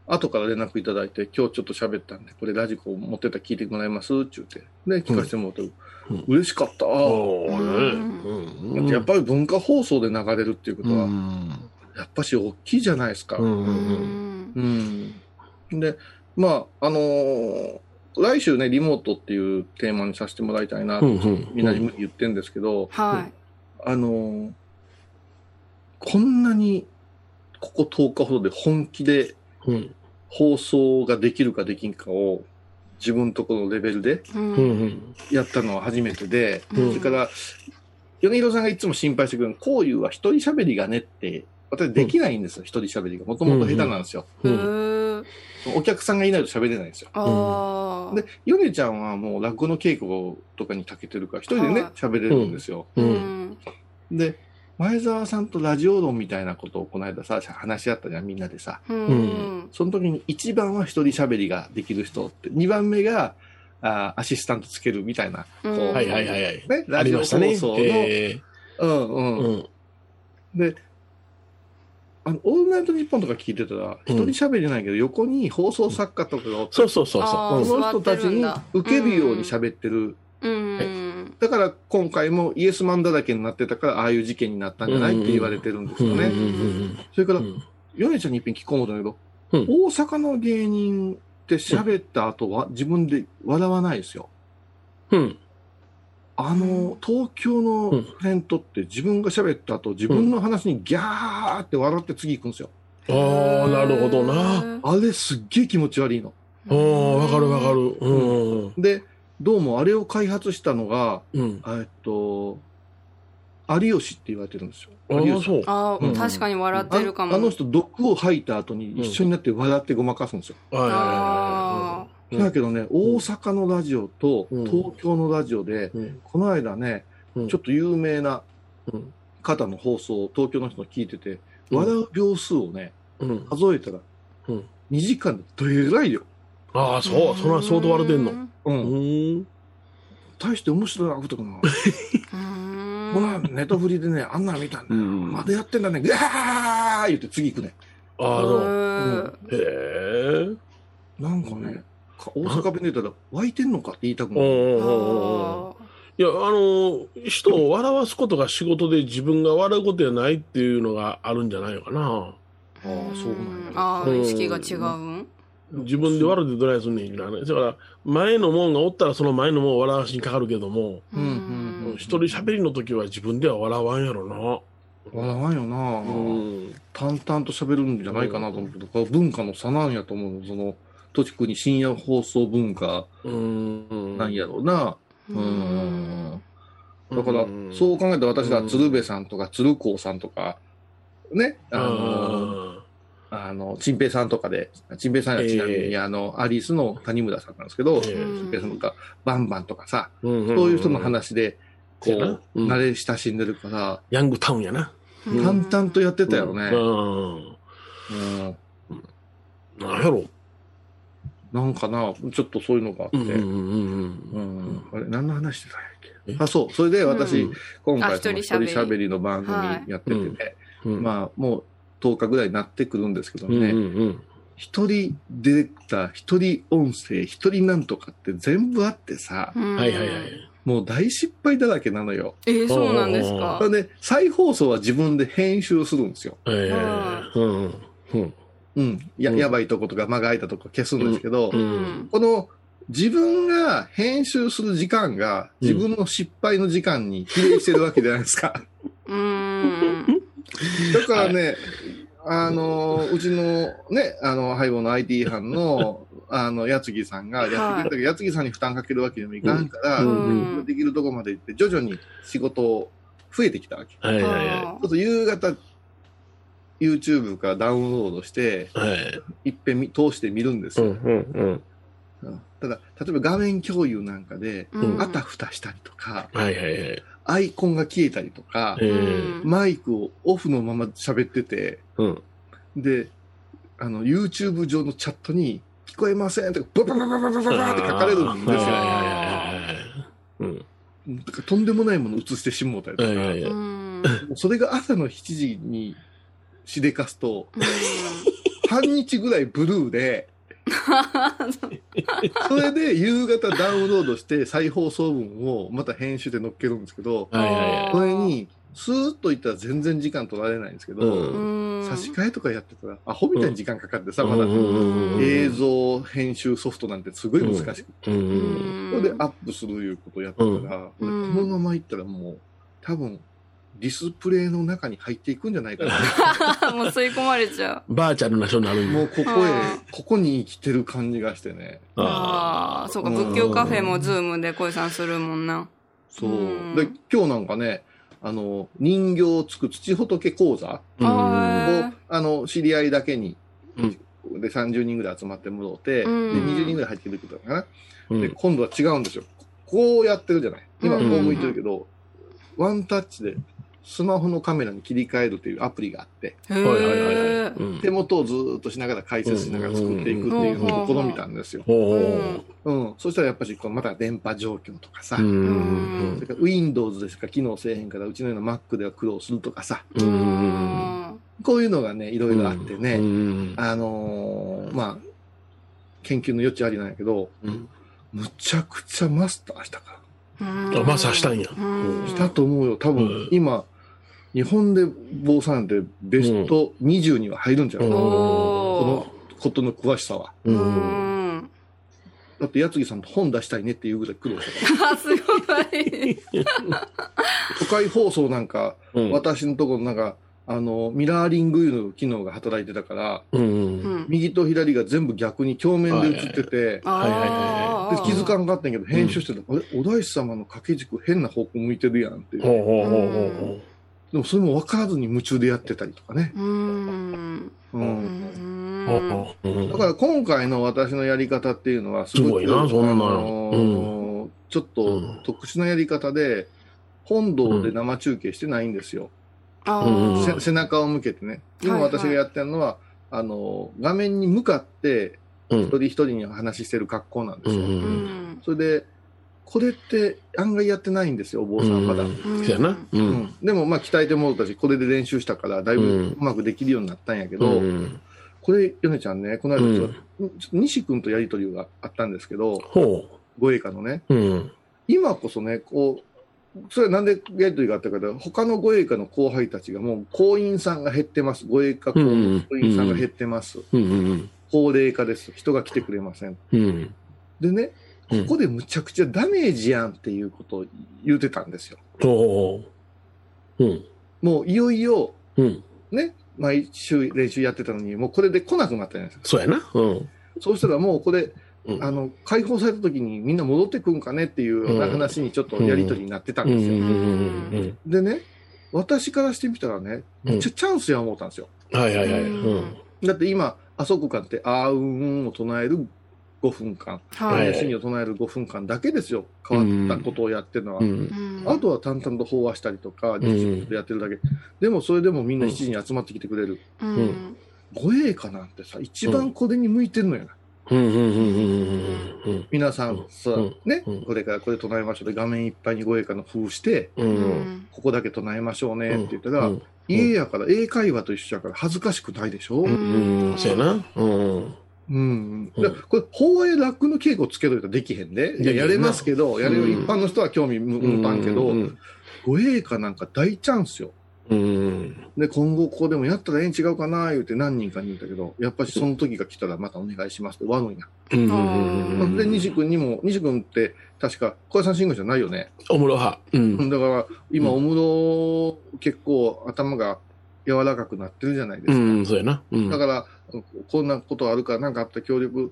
ー後から連絡いただいて、今日ちょっと喋ったんで、これラジコ持ってたら聞いてもらえます？って言って、で、聞かせてもらって、うん嬉しかった。うんねうんやっぱり文化放送で流れるっていうことは、うんやっぱし大きいじゃないですか。うんううんん。うん。で、まあ、あのー来週ね、リモートっていうテーマにさせてもらいたいなと、うんうんみんなに言ってんですけど、はい。あのーこんなに、ここ10日ほどで本気でうん放送ができるかできんかを自分とこのレベルでう。うんうんんやったのは初めてで、うんそれから、米広さんがいつも心配してくるのこういうは一人喋りがねって、私できないんですよ、一人喋りが。もともと下手なんですよ。へうんーお客さんがいないと喋れないんですよ。で、ヨネちゃんはもう落語の稽古とかに長けてるから、一人でねはい、喋れるんですよ。ううんん。で、前澤さんとラジオ論みたいなことをこの間さ、話し合ったじゃん、みんなでさ。うん。その時に一番は一人喋りができる人って、二番目が、あーアシスタントつけるみたいな、こう、うんはいはいはいはい。ラジオ放りましたね。送の、うん。うんで、あの、オールナイトニッポンとか聞いてたら、一人喋りないけど、横に放送作家とかがおって、そうそうそうそう。その人たちに受けるように喋ってる。うん。だから今回もイエスマンだらけになってたから、ああいう事件になったんじゃない？って言われてるんですよね。うんうんうんそれからう、ん。ヨネちゃんに一遍聞こうと思ったけど、うん。大阪の芸人って喋った後は自分で笑わないですよ。うんあの、東京のうんタレントって自分が喋った後、自分の話にギャーって笑って次行くんですよ。ああ、なるほどな。あれすっげえ気持ち悪いの。ああ、わかるわかる。うん。で、どうもあれを開発したのが、うん。えっと、有吉って言われてるんですよ。ああ、有吉。そう。ああ、うん確かに笑っあてるかも。あの人、毒を吐いた後に一緒になって笑ってごまかすんですよ。はいだけどね、大阪のラジオとうん東京のラジオで。この間ね、うんちょっと有名なうん方の放送を東京の人の聞いてて、うん笑う秒数をね、うん。数えたら、うん2時間でどえらいよ。ああ、そう。それは相当割れてんの。う。うんん。大して面白いことか な。うん。この間ネトフリでね、あんなの見たんだよ。うんまだやってんだね。ぐわー言って次行くね。ああ、そう。うんへえ。なんかね、か大阪弁で言ったら、湧いてんのかって言いたくなる。いや、あの、人を笑わすことが仕事で自分が笑うことじゃないっていうのがあるんじゃないのかな。ああ、そうなんや。あー、意識が違うん自分で笑ってどないすんねんな。だから、前のもんがおったらその前のもんを笑わしにかかるけども、一人喋りの時は自分では笑わんやろな。笑わんよな、うん。淡々と喋るんじゃないかなと思うけど、文化の差なんやと思うの。その、特に深夜放送文化うん。なんやろうな。うん。だから、そう考えたら私は鶴瓶さんとか鶴光さんとか、ね、あの、あの、陳平さんとかで、陳平さんはちなみに、あの、アリスの谷村さんなんですけど、ええ陳平さんとか、バンバンとかさ、ーそういう人の話で、こう、慣れ親しんでるから、ヤングタウンやな。淡々とやってたよね。うん。うんなんやろ。なんかな、ちょっとそういうのがあって、あれ、何の話してたんやっえ？けあ、そう。それで私、うん。今回、あその一一人喋りの番組やってて。ね、まあ、もう10日ぐらいになってくるんですけどね、うん。一人ディレクター、一人音声、一人なんとかって全部あってさ、うん。はいはいはい。もう大失敗だらけなのよ。えー、そうなんですか？で、再放送は自分で編集するんですよ。ええうん。うんうん。や、うんやばいとことか間が空いたとこ消すんですけど。この自分が編集する時間が自分の失敗の時間に比例してるわけじゃないですか。うん。だからね、あの、うちのね、あの、ハイボーの IT 班の、あの、やつぎさんが、やつぎはいやつぎさんに負担かけるわけにもいかんから、うんうんできるとこまで行って、徐々に仕事増えてきたわけ。はいはいはちょっと夕方、YouTube かダウンロードして、はい、いっぺん通してみるんですよ、うんうんうん、ただ例えば画面共有なんかで、うん、あたふたしたりとか、はいはいはい、アイコンが消えたりとか、マイクをオフのまま喋ってて、うん、であの YouTube 上のチャットに「聞こえません」とかバババババババって書かれるんですよ。うんとんでもないもの映してしもうたりとか、それが朝の7時にしでかすと、半日ぐらいブルーで、それで夕方ダウンロードして再放送分をまた編集で載っけるんですけど。これにスーッといったら全然時間取られないんですけど。差し替えとかやってたら、アホみたいに時間かかってさ、まだ。映像編集ソフトなんてすごい難しくて、それでアップするいうことをやってたら、うん。このままいったらもう、多分、ディスプレイの中に入っていくんじゃないかな。もう吸い込まれちゃう。バーチャルな人になるもうここへは、ここに生きてる感じがしてね。ああ、そうか、仏教カフェもズームで小井さんするもんな。そううん。で、今日なんかね、あの、人形をつく土仏講座を、うんああの、知り合いだけに、うんで、30人ぐらい集まってもろうて、で、うん20人ぐらい入ってくることかな。で、うん今度は違うんですよ。こうやってるじゃない。今こうんう向いてるけど、ワンタッチでスマホのカメラに切り替えるというアプリがあって、手元をずーっとしながら解説しながら作っていくっていうのを試みたんですよ。ほうう。ん。そしたらやっぱりこうまた電波状況とかさ、それから Windows でしか機能せえへんから、うちのような Mac では苦労するとかさ、こういうのがね、いろいろあってね、うんあのーまあ、研究の余地ありなんやけど、うんむちゃくちゃマスターしたから。マスターしたんや。うん。したと思うよ。多分、うん。今、日本で坊さんってベスト20には入るんじゃない、うん。こおのことの詳しさは。だって、やつぎさんと本出したいねっていうぐらい苦労したから。あ、すごい。都会放送なんか、うん私のところなんか、あの、ミラーリングいうの機能が働いてたから、うんううん。ん。右と左が全部逆に鏡面で映ってて、はいはいで気づかんかったんやけど、編集してた。ら、あれ、お大師様の掛け軸変な方向向いてるやんっていう。でもそれも分からずに夢中でやってたりとかね。うん。う。うんだから今回の私のやり方っていうのはすすごいなそんなのあのーちょっと特殊なやり方で、本堂で生中継してないんですよ。背中を向けてね。今私がやってるのは、あのー画面に向かってうん一人一人に話してる格好なんですよ。うんうん。それで、これって案外やってないんですよ、お坊さんまだ。ううんでもまあ鍛えてもらったし、これで練習したから、だいぶうまくできるようになったんやけど、うんこれ、ヨネちゃんね、この間うん西君とやりとりがあったんですけど、ほ護衛科のね。今こそね、こう、それはなんでやりとりがあったかというと、他の護衛科の後輩たちがもう行員さんが減ってます。護衛科校の行員さんが減ってます。高齢化です。人が来てくれません。うん。でね、うんここでむちゃくちゃダメージやんっていうことを言うてたんですよ。ほう。うん。もういよいよ、うん。ね、毎週練習やってたのに、もうこれで来なくなったじゃないですか。そうやな。うん。そうしたらもうこれ、うんあの解放された時にみんな戻ってくんかねっていうような話にちょっとやり取りになってたんですよ。でね、私からしてみたらね、めっちゃチャンスや思ったんですよ。うん。はいはいはい。だって今、あそこかって、あーうんを唱える5分間、はい。はい趣味を唱える5分間だけですよ。変わったことをやってるのは。うん。うん。あとは淡々と飽和したりとか、自粛でやってるだけ。でもそれでもみんな7時に集まってきてくれる。うん。護衛歌なんてさ、一番これに向いてんのよな。皆さん、さうんね。うん、これからこれ唱えましょうで、画面いっぱいに護衛歌の風して、ここだけ唱えましょうねって言ったら、うん。家やから、英会話と一緒やから恥ずかしくないでしょ、うん。うん。そうやな。うん。うん。だからこれ、法営楽の稽古つけといたらできへんで。いや、やれますけど、やれる一般の人は興味むうんむたんけど、うん護衛歌なんか大チャンスよ。うん。で、今後ここでもやったらええん違うかな言うて何人かに言ったけど、やっぱりその時が来たらまたお願いしますって終わるんや。うんうんうん。で、西君にも、西君って確か小屋さんシングルじゃないよね。おもろは。うん。だから今、うんお室結構頭が柔らかくなってるじゃないですか。うん、そうやな。うん。だから、こんなことあるから、なんかあったら協力、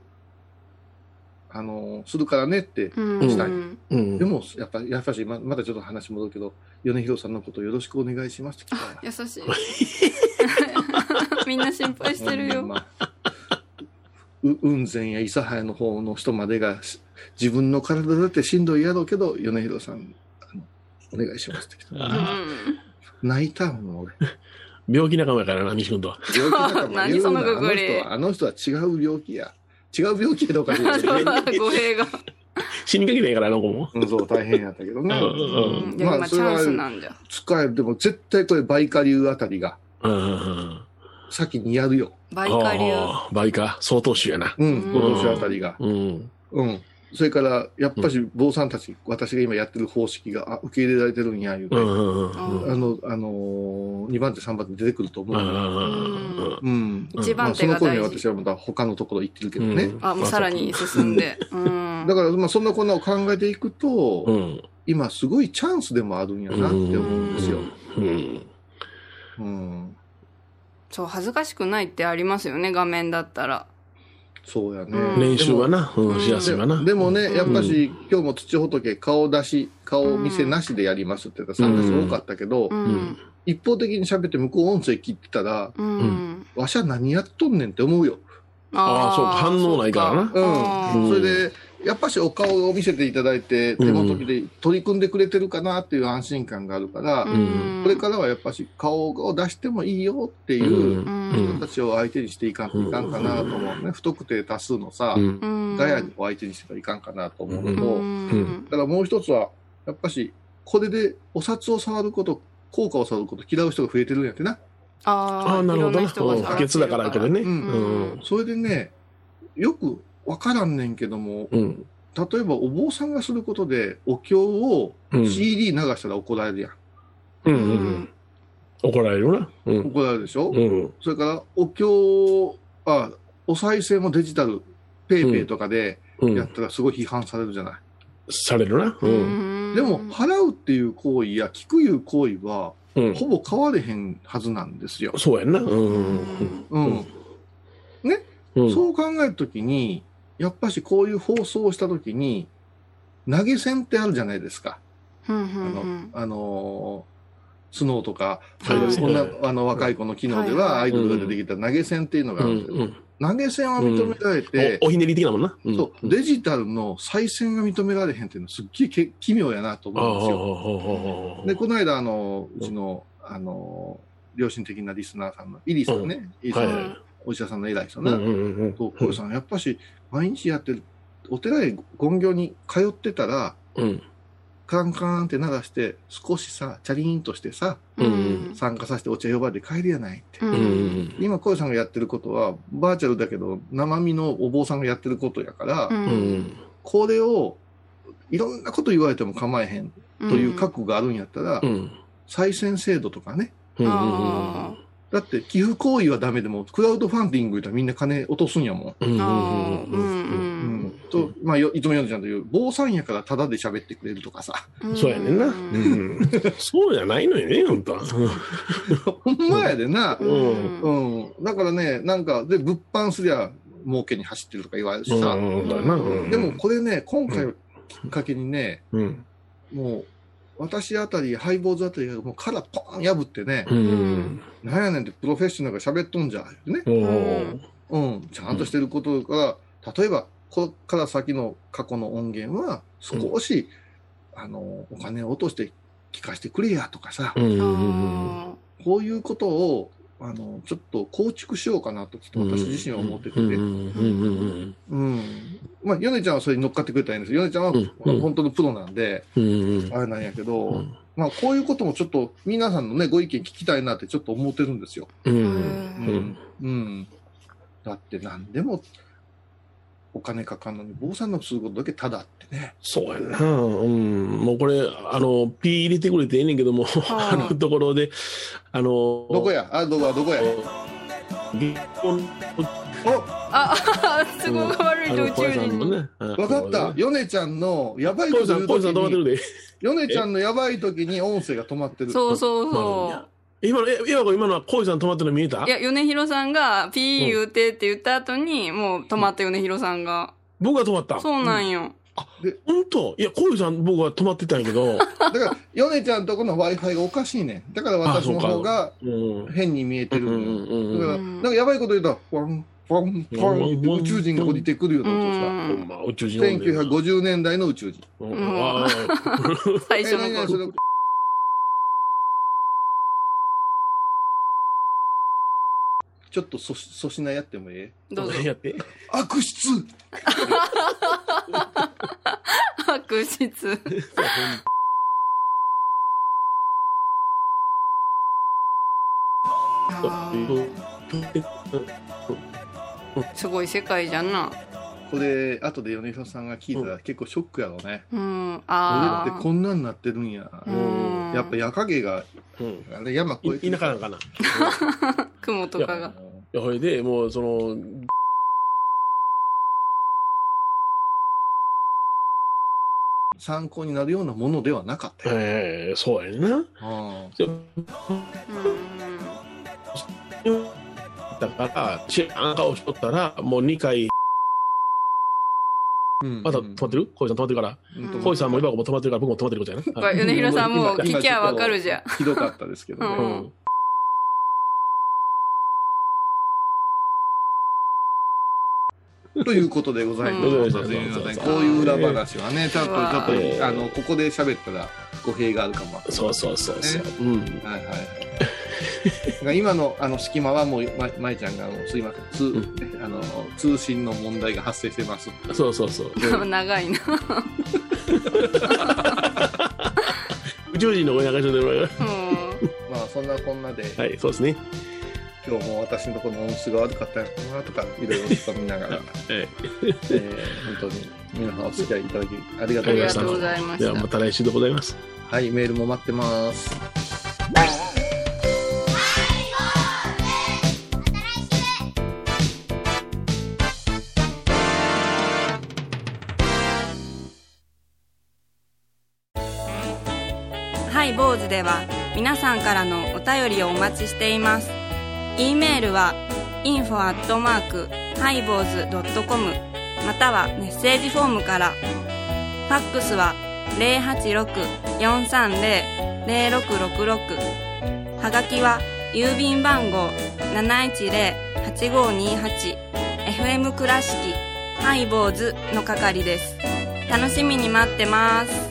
あの、するからねって。うんしたいうん。でも、やっぱ、やっぱし、ままたちょっと話戻るけど、米広さんのことよろしくお願いしますって来たら。優しい。みんな心配してるよ。まう雲仙や諫早の方の人までがし自分の体だってしんどいやろうけど米広さんお願いしますって来たあう泣いたもん俺病気仲間やからな、西君とは。病気仲間何そのくくりあの人はあの人は違う病気や違う病気やどうか。語弊が。死にかけないから、あの子も。うんそう大変やったけどね、うんうんうんまあ今チャンそれはスなんじゃ。使えるでも絶対これバイカ流あたりがうんうんうん。先にやるよバイカ流。バイカ、相当種やな。うんうん今年あたりがうん。うんそれからやっぱし坊さんたち、私が今やってる方式があ受け入れられてるんや言うて、うんうんうんうん。あの、あのー、2番手、3番手出てくると思う。うんうんうんまあ、その頃には。私はまた他のところ行ってるけどね。うんあ、もうさらに進んで。うん。だから、まあ、そんなこんなを考えていくと、うん。今すごいチャンスでもあるんやなって思うんですよ。うん。うん。そう、恥ずかしくないってありますよね、画面だったら。そうやね。うん練習はな、うん、うんしやすいわな。でもね、うんやっぱし、今日も土仏顔出し、顔見せなしでやりますって言ったら参加者多かったけど、うん。一方的に喋って向こう音声切ってたら、うん。わしゃ何やっとんねんって思うよ。ああそうか反応ないからな。うんそれで、やっぱしお顔を見せていただいて、手元で取り組んでくれてるかなっていう安心感があるから、うんこれからはやっぱし顔を出してもいいよっていううん人たちを相手にしていかんといかんかなと思うね。不特定多数のさ。ガヤを相手にしてはいかんかなと思うのうと、ん。だからもう一つは、やっぱし、これでお札を触ること、効果を触ること嫌う人が増えてるんやってな。あああ、あ、なるほどな。いろんな人がうん不潔だからけどね。ううんん。それでね、よくわからんねんけども、うん。例えばお坊さんがすることでお経をうん CD 流したら怒られるやん。うんうんうん。怒られるな。うん。怒られるでしょ、うん。それからお経、あ、お賽銭もデジタル、ペイペイとかでうん。やったらすごい批判されるじゃない。されるな。うん。でも、払うっていう行為や聞くいう行為は、うん。ほぼ変われへんはずなんですよ。そうやんな。うん。うん。うん。そう考えるときに、やっぱしこういう放送をしたときに、投げ銭ってあるじゃないですか。うん。うあん。うのん、あのースノーとか、はいこんな、あの、若い子の機能でははいアイドルが出てきた投げ銭っていうのがあうるんですけど、ん。投げ銭は認められて、おおひねり的なもんな。んそう、デジタルの再銭が認められへんっていうのはすっげえけ奇妙やなとああ、思うんですよ。で、この間、あの、うちの、あの、良心的なリスナーさんの、イリーさんね、イリーさんはいはい。お医者さんの偉い人ね、さん、やっぱし、毎日やってる、お寺へ権行に通ってたら、うん。カンカンって鳴らして、少しさ、チャリーンとしてさ、うん。参加させてお茶呼ばれて帰りやないって。う。うんん。今、小林さんがやってることは、バーチャルだけど、生身のお坊さんがやってることやから、う。うんん。これを、いろんなこと言われても構えへんという覚悟があるんやったら、うん。再選制度とかね。うん。あだって、寄付行為はダメでも、クラウドファンディング言ったらみんな金落とすんやもん。うん。あーうんうん。と、まあ、よいつも読んでちゃんと言う、坊さんやからタダで喋ってくれるとかさ。うん。そうやねんな。うん。そうじゃないのよね、本当は。ほんまやでな。うん。うん。だからね、なんか、で、物販すりゃ、儲けに走ってるとか言われるしうん、さ。うん、だよな。うんでも、これね、今回をきっかけにね、うん。もう、私あたり、ハイボーズあたりがもう殻ポーン破ってね、うん。なんやねんってプロフェッショナルが喋っとんじゃん。ね。おーうん、ちゃんとしてることから、例えば、ここから先の過去の音源は、少し、あの、お金を落として聞かせてくれやとかさ、こういうことを、あの、ちょっと構築しようかなと、ちょっと私自身は思っててうん。うね。ん。うん。まあ、ヨネちゃんはそれに乗っかってくれたらいいんですよ。ヨネちゃんはうん。うん。本当のプロなんで、うん。うん。うんあれなんやけど、うん。まあ、こういうこともちょっと皆さんのね、ご意見聞きたいなってちょっと思ってるんですよ。うん。うーん。うん。だって何でもお金かかるのに、坊さんのすることだけただってね。そうやな。うん。もうこれ、あの、ピー入れてくれてええねんけども、あのところで、あの、どこや？あ、どこや？どこや？結婚おあ、あ、都合が悪いと宇宙人に。ね。わわかった。ヨネちゃんのやばいことポイさん、ポイ言うときに、さん止まってるで。ヨネちゃんのやばいときに音声が止まってる。そうそうそ今の、え、今の、今のはポイさん止まってるの見えた？う。いや、米広さんが、ピー言うてって言った後に、もう止まった米広さんが。僕が止まった？そうなんよ。本当？いや、コイさん僕は止まってたんやけど、だから、ヨネちゃんとこの Wi-Fi がおかしいねん。だから私の方がうん。変に見えてるだから、うんなんかやばいこと言うと、ファン、ファン、ファンって宇宙人が降りてくるような音うさ。ほん宇宙人呼んでる1950年代の宇宙人。うん最初の頃。々それちょっと粗粗品やってもええ？どうぞ。やって？悪質悪質。すごい世界じゃんな。これ、後で米広さんが聞いたら結構ショックやろうね。うん。こああ。れってこんなんなってるんや。うんやっぱ夜影が、うん。あれ山越えてい田舎なんかな？い 雲とかが。や、ほれで、もう、その、参考になるようなものではなかったよ。えー、そうやな。うんうん。だから、知らん顔しとったら、もう2回、うんまだ止まってる？コイさん止まってるから？うんコイさんも今も止まってるから、僕も止まってることやな。これ米広さんも聞きゃわかるじゃん。ひどかったですけどね。ということでございます。うんすいませんこういう裏話はね、ちゃんと、ちょっと、ええあの、ここで喋ったら語弊があるかも。そうそうそうそう。うん。はいはいはい。今のあの隙間はもう、ま、まいちゃんが、すいません、通、ねあの、通信の問題が発生してます。そうそうそう。長いな。宇宙人の声流し。まあ、そんなこんなで、はい、そうですね。今日も私のところの音質が悪かったのかなとか、いろいろちょっと見ながら、は い。えー本当に皆さんお付き合いいただきありがとうございましたありがとうご。ざいまでは、したま。た来週でございます。はい、メールも待ってます。ハイボーズでは皆さんからのお便りをお待ちしています。e メールは info アットマークハイボーズドットコムまたはメッセージフォームから。ファックスは086-430-0666はがきは郵便番号 710-8528FM 倉敷ハイボーズの係です。楽しみに待ってます。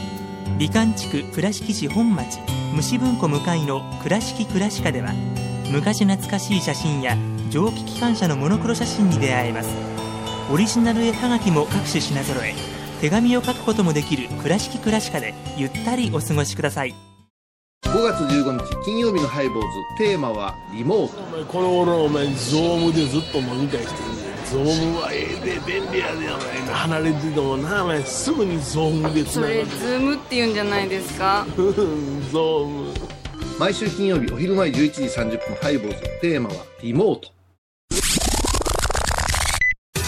美観地区倉敷市本町虫文庫向かいの「倉敷倉歯科」では昔懐かしい写真や蒸気機関車のモノクロ写真に出会えます。オリジナル絵はがきも各種品揃え手紙を書くこともできる「倉敷倉歯科」でゆったりお過ごしください。5月15日金曜日のハイボーズ。テーマはリモート。お前この頃お前ゾームでずっと飲み会してるんだよゾームはええで便利やでお前。な離れててもなお前すぐにゾームでつそながるれズームって言うんじゃないですか？ゾーム毎週金曜日お昼前11時30分ハイボーズ。テーマはリモート。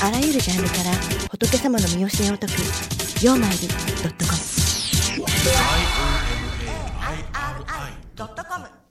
あらゆるジャンルから仏様の御教えを解く「曜マイルドットコム」ドットコム